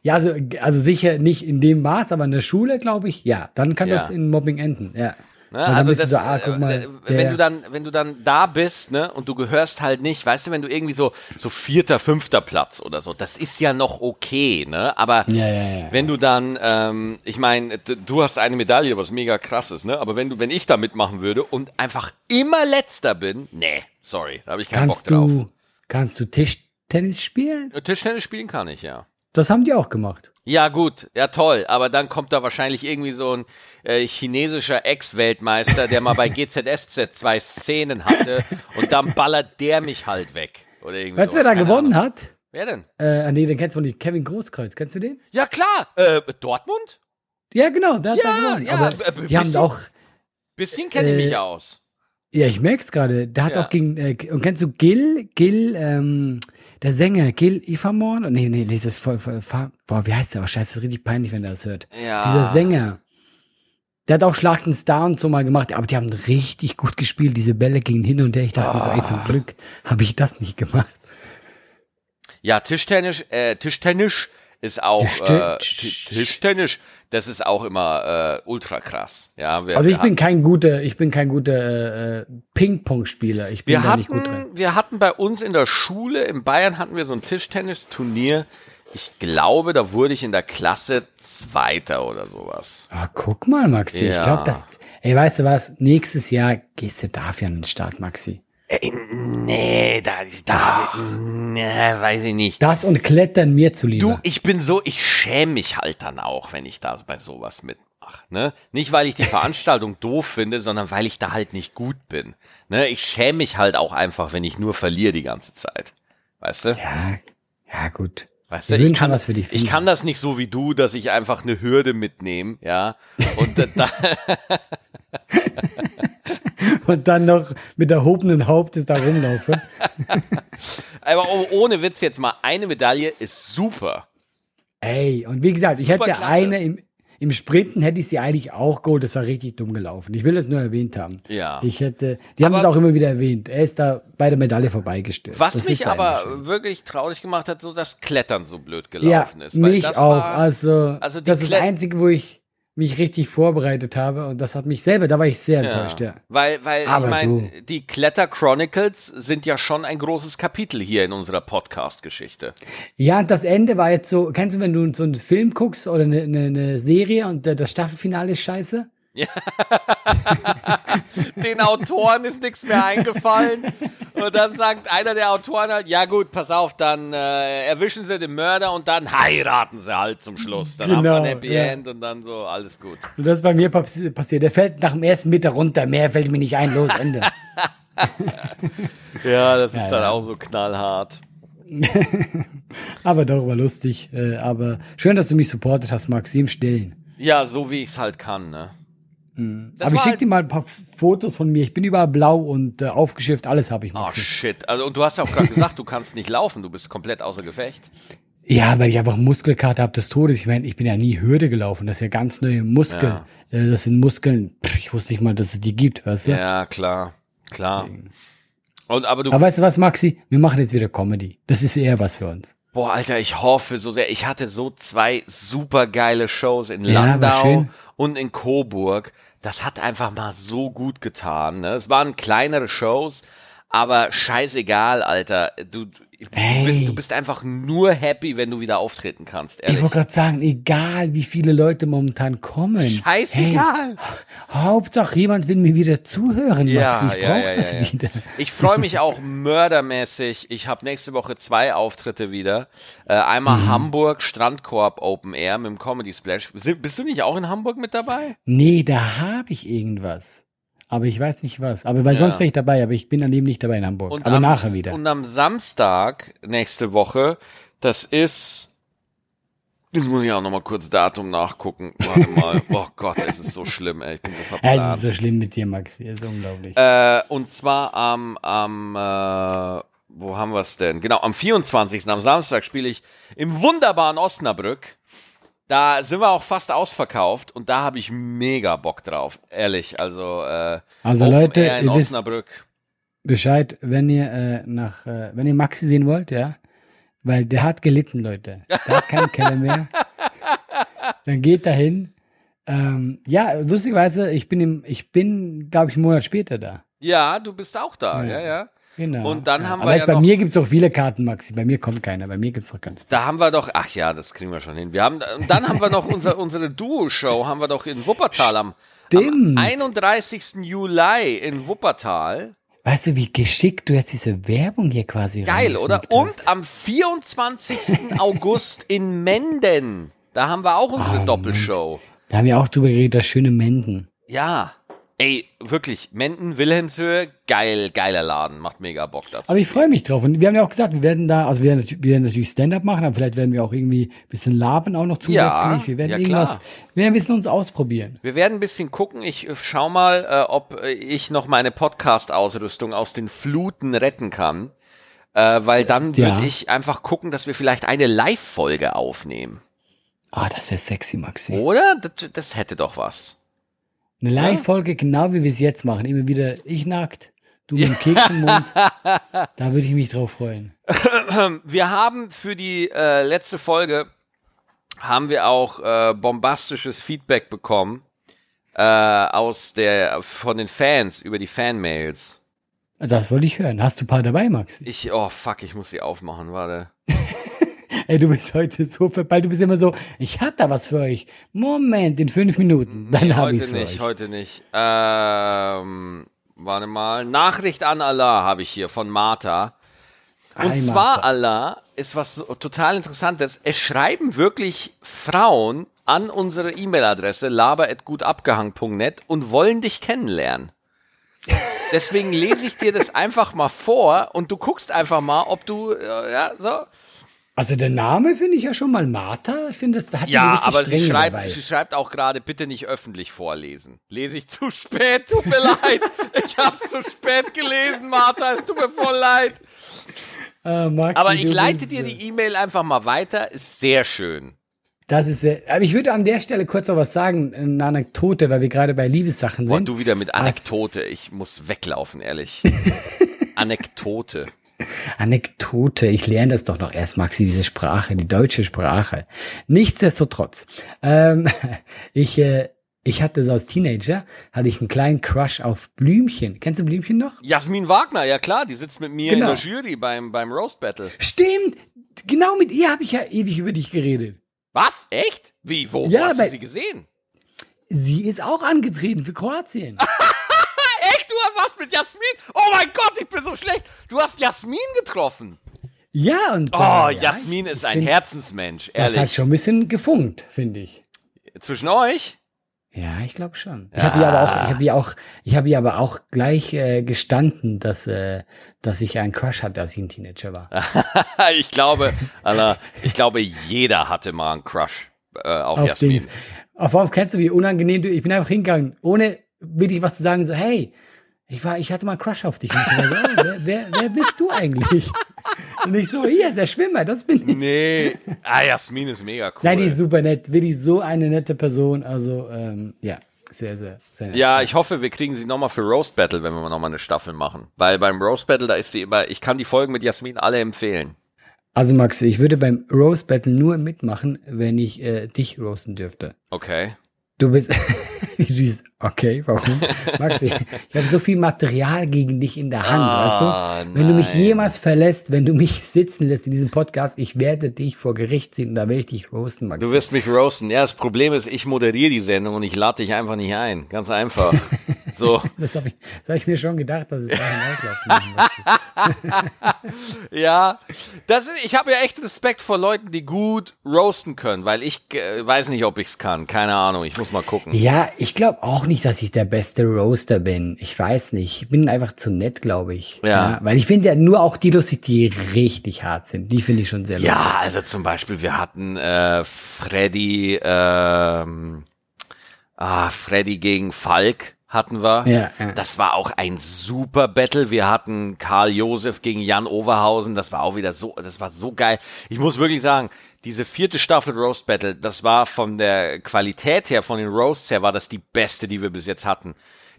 Ja, also, also sicher nicht in dem Maß, aber in der Schule, glaube ich, ja. Dann kann Ja. das in Mobbing enden, ja. Ne? Also das, so, ah, guck äh, mal, äh, der- wenn du dann, wenn du dann da bist, ne, und du gehörst halt nicht, weißt du, wenn du irgendwie so, so vierter, fünfter Platz oder so, das ist ja noch okay, ne, aber Ja, ja, ja. wenn du dann, ähm, ich meine, du hast eine Medaille, was mega krass ist, ne, aber wenn du, wenn ich da mitmachen würde und einfach immer letzter bin, nee, sorry, da habe ich keinen Kannst Bock drauf. du, kannst du Tischtennis spielen? Tischtennis spielen kann ich, ja. Das haben die auch gemacht. Ja, gut, ja toll, aber dann kommt da wahrscheinlich irgendwie so ein äh, chinesischer Ex-Weltmeister, der mal bei GZSZ zwei Szenen hatte und dann ballert der mich halt weg. Oder irgendwie Weißt du, wer da gewonnen Ahnung. hat? Wer denn? Äh, nee, den kennst du nicht. Kevin Großkreuz. Kennst du den? Ja, klar, äh, Dortmund? Ja, genau, der hat Ja, da gewonnen. ja, Aber äh, die bisschen- haben auch, Bisschen kenne ich Äh, mich aus. ja, ich merk's gerade. Der hat Ja. auch gegen, äh, und kennst du Gil, Gil, ähm, der Sänger, Gil Ifamon? Nee, nee, nee, das ist voll, voll, voll boah, wie heißt der? Oh, scheiße, das ist richtig peinlich, wenn er das hört. Ja. Dieser Sänger. Der hat auch Schlag den Star und so mal gemacht, aber die haben richtig gut gespielt. Diese Bälle gingen hin und her. Ich dachte mir so, ey, Ah. zum Glück habe ich das nicht gemacht. Ja, Tischtennis, äh, Tischtennis ist auch, äh, Ti- Tischtennis, das ist auch immer äh, ultra krass. Ja, wir, Also ich bin kein guter, ich bin kein guter äh, Ping-Pong-Spieler. Ich bin Wir da nicht gut drin. hatten, wir hatten bei uns in der Schule, in Bayern hatten wir so ein Tischtennisturnier. Ich glaube, da wurde ich in der Klasse Zweiter oder sowas. Ah, guck mal, Maxi. Ich Ja. glaube, das. Ey, weißt du was? Nächstes Jahr gehst du dafür an den Start, Maxi. Äh, nee, da, da, nee, weiß ich nicht. Das und Klettern mir zuliebe. Du, ich bin so, ich schäme mich halt dann auch, wenn ich da bei sowas mitmache. Ne? Nicht, weil ich die Veranstaltung doof finde, sondern weil ich da halt nicht gut bin. Ne? Ich schäme mich halt auch einfach, wenn ich nur verliere die ganze Zeit. Weißt du? ja, ja, gut. Weißt du, ich kann, was für dich ich kann das nicht so wie du, dass ich einfach eine Hürde mitnehme, ja. Und da, Und dann noch mit erhobenen Hauptes da rumlaufe. aber oh- ohne Witz jetzt mal, eine Medaille ist super. Ey, und wie gesagt, ich hätte Superklasse. eine im, im Sprinten hätte ich sie eigentlich auch geholt. Das war richtig dumm gelaufen. Ich will das nur erwähnt haben. Ja. Ich hätte, die haben Aber- es auch immer wieder erwähnt. Er ist da bei der Medaille vorbeigestürzt. Was Das mich aber wirklich traurig gemacht hat, so das Klettern so blöd ja, gelaufen ist. weil mich auch. War, also, also das ist das Klet- Einzige, wo ich mich richtig vorbereitet habe und das hat mich selber, da war ich sehr ja, enttäuscht, ja. Weil, weil Aber ich meine, die Kletter Chronicles sind ja schon ein großes Kapitel hier in unserer Podcast-Geschichte. Ja, und das Ende war jetzt so, kennst du, wenn du so einen Film guckst oder eine, eine, eine Serie und das Staffelfinale ist scheiße? Den Autoren ist nichts mehr eingefallen. Und dann sagt einer der Autoren halt, ja gut, pass auf, dann äh, erwischen sie den Mörder und dann heiraten sie halt zum Schluss. Dann haben wir ein Genau, Happy ja. End und dann so, alles gut. Und das ist bei mir passi- passiert. Der fällt nach dem ersten Meter runter, mehr fällt mir nicht ein, los, Ende. Ja, das ist Ja, dann ja. auch so knallhart. aber doch, war lustig. Äh, aber schön, dass du mich supportet hast, Maxi, im Stillen. Ja, so wie ich es halt kann, ne? Das aber ich schicke dir mal ein paar Fotos von mir. Ich bin überall blau und äh, aufgeschifft, alles habe ich, Oh Maxi. shit. Also, und du hast ja auch gerade gesagt, du kannst nicht laufen, du bist komplett außer Gefecht. Ja, weil ich einfach Muskelkater habe des Todes. Ich meine, ich bin ja nie Hürde gelaufen. Das ist ja ganz neue Muskeln. Äh, das sind Muskeln, pff, ich wusste nicht mal, dass es die gibt, weißt du? Ja, klar. Klar. Und aber du Aber weißt du was, Maxi? Wir machen jetzt wieder Comedy. Das ist eher was für uns. Boah, Alter, ich hoffe so sehr. Ich hatte so zwei super geile Shows in Ja, Landau schön. und in Coburg. Das hat einfach mal so gut getan. Ne? Es waren kleinere Shows, aber scheißegal, Alter. Du, du, bist, du bist einfach nur happy, wenn du wieder auftreten kannst. Ich Ehrlich. wollte gerade sagen, egal wie viele Leute momentan kommen. Scheißegal. Hey, Hauptsache jemand will mir wieder zuhören, Ja. Ich ja, brauche ja, das ja, wieder. Ich freue mich auch mördermäßig. Ich habe nächste Woche zwei Auftritte wieder. Äh, einmal Mhm. Hamburg Strandkorb Open Air mit dem Comedy Splash. Bist du nicht auch in Hamburg mit dabei? Nee, da habe ich irgendwas. Aber ich weiß nicht was. Aber weil Ja. sonst wäre ich dabei, aber ich bin an dem nicht dabei in Hamburg. aber am, nachher wieder. Und am Samstag nächste Woche, das ist. Jetzt muss ich auch noch mal kurz Datum nachgucken. Warte mal. oh Gott, es ist so schlimm, ey. Ich bin so verplant. es ist so schlimm mit dir, Maxi. Es ist unglaublich. Äh, und zwar am, am äh, wo haben wir es denn? Genau, am 24. am Samstag spiele ich im wunderbaren Osnabrück. Da sind wir auch fast ausverkauft und da habe ich mega Bock drauf, ehrlich. Also, äh, Also Leute, in ihr wisst Osnabrück. Bescheid, wenn ihr äh, nach, äh, wenn ihr Maxi sehen wollt, ja, weil der hat gelitten, Leute. Der hat keinen Keller mehr. Dann geht dahin. Ähm, ja, lustigerweise, ich bin im, ich bin, glaube ich, einen Monat später da. Ja, du bist auch da, ja, Ja. ja. Genau. Und dann ja. haben wir Aber jetzt ja bei noch- mir gibt's auch viele Karten, Maxi. Bei mir kommt keiner. Bei mir gibt's auch ganz viele. Da haben wir doch, ach ja, das kriegen wir schon hin. Wir haben, und dann haben wir noch unser, unsere Duo-Show, haben wir doch in Wuppertal am, am Stimmt. 31. Juli in Wuppertal. Weißt du, wie geschickt du jetzt diese Werbung hier quasi Geil, oder? reingesneakt Und hast? am 24. August in Menden. Da haben wir auch unsere Ah, Doppelshow. Da haben wir auch drüber geredet, das schöne Menden. Ja. Ey, wirklich, Menden, Wilhelmshöhe, geil, geiler Laden, macht mega Bock dazu. Aber ich freue mich drauf. Und wir haben ja auch gesagt, wir werden da, also wir werden, natürlich- natürlich Stand-up machen, aber vielleicht werden wir auch irgendwie ein bisschen labern auch noch zusätzlich. Ja, wir werden ja, irgendwas, wir werden ein bisschen uns ausprobieren. Wir werden ein bisschen gucken. Ich äh, schau mal, äh, ob äh, ich noch meine Podcast-Ausrüstung aus den Fluten retten kann. Äh, weil dann Ja. würde ich einfach gucken, dass wir vielleicht eine Live-Folge aufnehmen. Ah, das wäre sexy, Maxi. Oder? Das, das hätte doch was. Eine Live-Folge, genau wie wir es jetzt machen. Immer wieder ich nackt, du mit dem Keks im Mund. Da würde ich mich drauf freuen. Wir haben für die äh, letzte Folge haben wir auch äh, bombastisches Feedback bekommen äh, aus der von den Fans über die Fanmails. Das wollte ich hören. Hast du ein paar dabei, Maxi? Ich oh fuck, ich muss sie aufmachen, warte. Ey, du bist heute so verballt. Du bist immer so, ich hab da was für euch. Moment, in fünf Minuten. Dann Nee, hab heute ich's für nicht, euch. heute nicht. Ähm, warte mal. Nachricht an Allah habe ich hier von Martha. Und Hi, zwar, Martha. Allah, ist was so total interessantes. Es schreiben wirklich Frauen an unsere E-Mail-Adresse laber.gutabgehangen.net und wollen dich kennenlernen. Deswegen lese ich dir das einfach mal vor und du guckst einfach mal, ob du, äh, ja, so. Also der Name finde ich ja schon mal Martha. Ich finde, das hat Ja, aber sie schreibt, dabei. sie schreibt auch gerade, bitte nicht öffentlich vorlesen. Lese ich zu spät, tut mir leid. Ich habe zu spät gelesen, Martha, es tut mir voll leid. Ah, Maxi, Aber ich leite bist, dir äh, die E-Mail einfach mal weiter, ist sehr schön. Das ist sehr, aber ich würde an der Stelle kurz noch was sagen, eine Anekdote, weil wir gerade bei Liebessachen sind. du wieder mit? Anekdote, ich muss weglaufen, ehrlich. Anekdote. Anekdote, ich lerne das doch noch erst, Maxi, diese Sprache, die deutsche Sprache. Nichtsdestotrotz, ähm, ich, äh, ich hatte so als Teenager, hatte ich einen kleinen Crush auf Blümchen. Kennst du Blümchen noch? Jasmin Wagner, ja klar, die sitzt mit mir Genau. in der Jury beim, beim Roast Battle. Stimmt! Genau mit ihr habe ich ja ewig über dich geredet. Was? Echt? Wie? Wo, Ja, wo hast du sie gesehen? Sie ist auch angetreten für Kroatien. Was mit Jasmin? Oh mein Gott, ich bin so schlecht. Du hast Jasmin getroffen. Ja, und. Oh, äh, ja, Jasmin ist ein find, Herzensmensch, Das hat ehrlich. schon ein bisschen gefunkt, finde ich. Zwischen euch? Ja, ich glaube schon. Ich habe ihr aber auch, ich habe ihr auch, ich habe ihr aber auch gleich äh, gestanden, dass äh, dass ich einen Crush hatte, als ich ein Teenager war. ich glaube, Alter, ich glaube, jeder hatte mal einen Crush äh, auf, auf Jasmin. Dings. Auf warum kennst du, wie unangenehm du? Ich bin einfach hingegangen, ohne wirklich was zu sagen, so hey, ich war, ich hatte mal einen Crush auf dich. Und ich war so, oh, wer, wer, wer bist du eigentlich? Und ich so, hier, der Schwimmer, das bin ich. Nee. Ah, Jasmin ist mega cool. Nein, die ist super nett, wirklich so eine nette Person. Also ähm, ja, sehr, sehr, sehr nett. ja, ich hoffe, wir kriegen sie nochmal für Roast Battle, wenn wir nochmal eine Staffel machen. Weil beim Roast Battle, da ist sie immer, ich kann die Folgen mit Jasmin alle empfehlen. Also Max, ich würde beim Roast Battle nur mitmachen, wenn ich äh, dich roasten dürfte. Okay. Du bist, du bist okay, warum? Maxi, ich habe so viel Material gegen dich in der Hand, Ah, weißt du? Wenn du mich nein. jemals verlässt, wenn du mich sitzen lässt in diesem Podcast, ich werde dich vor Gericht ziehen und da werde ich dich roasten, Maxi. Du wirst mich roasten. Ja, das Problem ist, ich moderiere die Sendung und ich lade dich einfach nicht ein. Ganz einfach. So. das habe ich, das hab ich mir schon gedacht, dass es da hinauslaufen. Ja, das ist, ich habe ja echt Respekt vor Leuten, die gut roasten können, weil ich äh, weiß nicht, ob ich's kann. Keine Ahnung, ich muss mal gucken. Ja, ich glaube auch nicht, dass ich der beste Roaster bin. Ich weiß nicht. Ich bin einfach zu nett, glaube ich. Ja. Weil ich finde ja nur auch die lustig, die richtig hart sind. Die finde ich schon sehr lustig. Ja, also zum Beispiel, wir hatten äh, Freddy, ähm, ah, Freddy gegen Falk hatten wir. Ja, ja. Das war auch ein super Battle. Wir hatten Karl Josef gegen Jan Overhausen. Das war auch wieder so, das war so geil. Ich muss wirklich sagen, diese vierte Staffel Roast Battle, das war von der Qualität her, von den Roasts her, war das die beste, die wir bis jetzt hatten.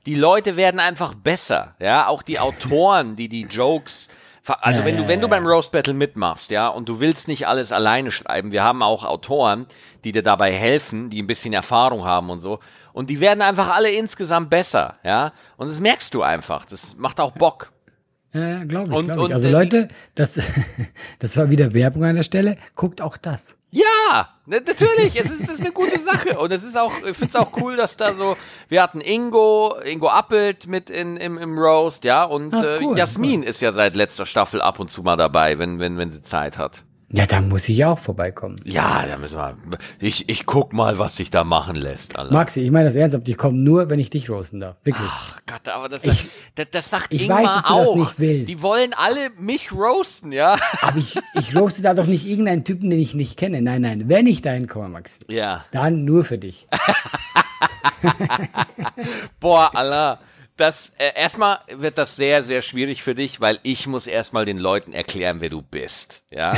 Die Leute werden einfach besser, ja, auch die Autoren, die die Jokes Also wenn du, wenn du beim. Roast Battle mitmachst, ja, und du willst nicht alles alleine schreiben, wir haben auch Autoren, die dir dabei helfen, die ein bisschen Erfahrung haben und so. Und die werden einfach alle insgesamt besser, ja. Und das merkst du einfach. Das macht auch Bock. Ja, glaube ich, glaube ich. Also äh, Leute, das, das war wieder Werbung an der Stelle. Guckt auch das. Ja, natürlich, es ist, das ist eine gute Sache. Und es ist auch, ich finde es auch cool, dass da so, wir hatten Ingo, Ingo Appelt mit in, im, im Roast, ja, und Ah, äh, cool, Jasmin ist ja seit letzter Staffel ab und zu mal dabei, wenn, wenn, wenn sie Zeit hat. Ja, da muss ich auch vorbeikommen. Ja, da müssen wir, ich, ich guck mal, was sich da machen lässt, Alter. Maxi, ich meine das ernsthaft. Ich komme nur, wenn ich dich roasten darf. Wirklich. Ach Gott, aber das, Ich- das, das sagt ich Ingmar weiß, dass du auch. das nicht willst. Die wollen alle mich roasten, ja? Aber ich, ich roaste da doch nicht irgendeinen Typen, den ich nicht kenne. Nein, nein. Wenn ich dahin komme, Maxi, Ja. dann nur für dich. Boah, Allah. Das, äh, erstmal wird das sehr, sehr schwierig für dich, weil ich muss erstmal den Leuten erklären, wer du bist. Ja?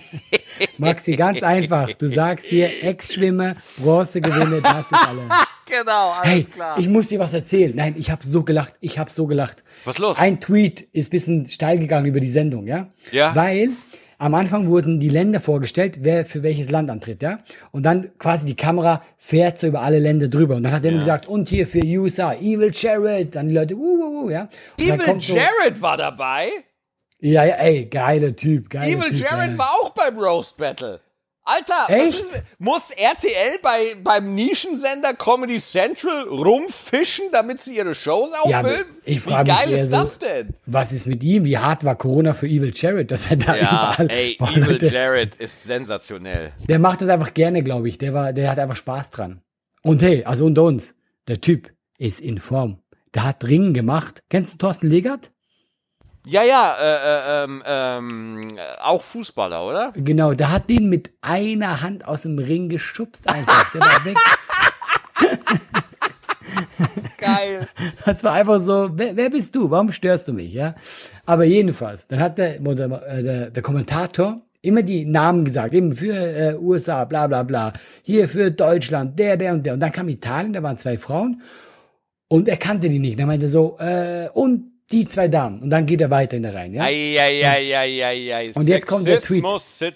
Maxi, ganz einfach. Du sagst hier, Ex-Schwimmer, Bronzegewinne, das ist alles. genau, alles Hey, klar. ich muss dir was erzählen. Nein, ich habe so gelacht. Ich habe so gelacht. Was los? Ein Tweet ist bisschen steil gegangen über die Sendung, ja? Ja. Weil am Anfang wurden die Länder vorgestellt, wer für welches Land antritt, ja? Und dann quasi die Kamera fährt so über alle Länder drüber. Und dann hat er Ja. gesagt, und hier für USA, Evil Jared. Dann die Leute, wuh, wuh, wuh, ja? Und Evil kommt so, Jared war dabei. Ja, ja, ey, geiler Typ, geiler Evil Typ. Jared ja. war auch beim Roast Battle. Alter, was Echt? ist- muss RTL bei, beim Nischensender Comedy Central rumfischen, damit sie ihre Shows Ja, aber auffilmen? ich frag Wie mich geil eher ist so- das denn? Was ist mit ihm? Wie hart war Corona für Evil Jared, dass er da Ja, überall. ey, Boah, Evil Leute, Jared ist sensationell. Der macht das einfach gerne, glaube ich. Der war, der hat einfach Spaß dran. Und hey, also unter uns, der Typ ist in Form. Der hat Ringen gemacht. Kennst du Thorsten Legert? Ja, ja, äh, äh, ähm, ähm, äh, auch Fußballer, oder? Genau, der hat den mit einer Hand aus dem Ring geschubst einfach. Der war weg. Geil. Das war einfach so, wer, wer bist du? Warum störst du mich? Ja. Aber jedenfalls, dann hat der, äh, der, der Kommentator immer die Namen gesagt, eben für äh, USA, bla bla bla, hier für Deutschland, der, der und der. Und dann kam Italien, da waren zwei Frauen und er kannte die nicht. Dann meinte er so, äh, und die zwei Damen. Und dann geht er weiter in der Reihe. Ja? Eieieiei. Und jetzt kommt der Tweet.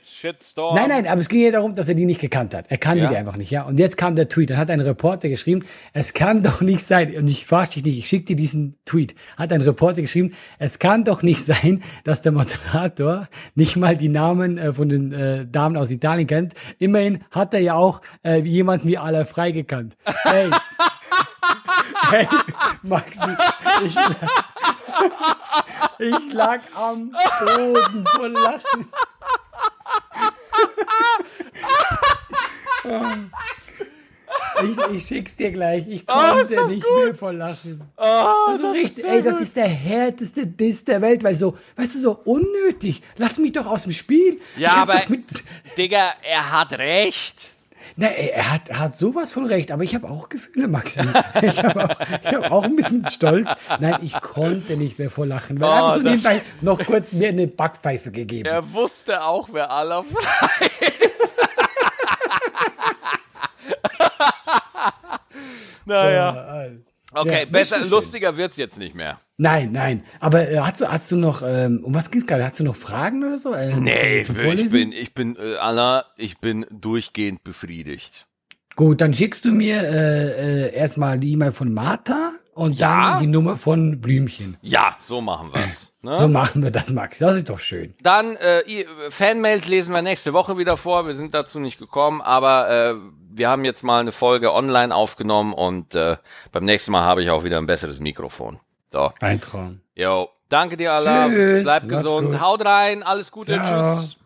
Shitstorm. Nein, nein, aber es ging ja darum, dass er die nicht gekannt hat. Er kannte Ja. die einfach nicht, ja. Und jetzt kam der Tweet. Dann hat ein Reporter geschrieben, es kann doch nicht sein, und ich verarsche dich nicht, ich schicke dir diesen Tweet. Hat ein Reporter geschrieben, es kann doch nicht sein, dass der Moderator nicht mal die Namen äh, von den äh, Damen aus Italien kennt. Immerhin hat er ja auch äh, jemanden wie Ala Frei gekannt. Hey. hey, Maxi, ich, ich lag am Boden vor Lachen. Ich, ich schick's dir gleich. Ich Oh, konnte das nicht gut. mehr vor Lachen. Oh, Also das richtig, ist ey, das ist der härteste Diss der Welt, weil so, weißt du, so unnötig. Lass mich doch aus dem Spiel. Ja, aber- mit, Digga, er hat recht. Na, er hat, er hat sowas von recht, aber ich habe auch Gefühle, Maxi. Ich habe auch, ich hab auch ein bisschen Stolz. Nein, ich konnte nicht mehr vor Lachen, weil Oh, einfach so das- nebenbei noch kurz mir eine Backpfeife gegeben. Er wusste auch, wer Allah Naja. Okay, Ja, besser, lustiger wird's jetzt nicht mehr. Nein, nein. Aber äh, hast du, hast du noch, ähm, um was ging's gerade? Hast du noch Fragen oder so? Ähm, Nee, zum ich Vorlesen? bin, ich bin, äh, Allah, ich bin durchgehend befriedigt. Gut, dann schickst du mir äh, äh, erstmal die E-Mail von Martha und Ja. dann die Nummer von Blümchen. Ja, so machen wir's. Ne? So machen wir das, Max. Das ist doch schön. Dann äh, Fanmails lesen wir nächste Woche wieder vor. Wir sind dazu nicht gekommen, aber äh, wir haben jetzt mal eine Folge online aufgenommen und äh, beim nächsten Mal habe ich auch wieder ein besseres Mikrofon. So, Ein Traum. yo, danke dir Allah, Tschüss, bleib gesund, haut rein, alles Gute, Ciao. tschüss.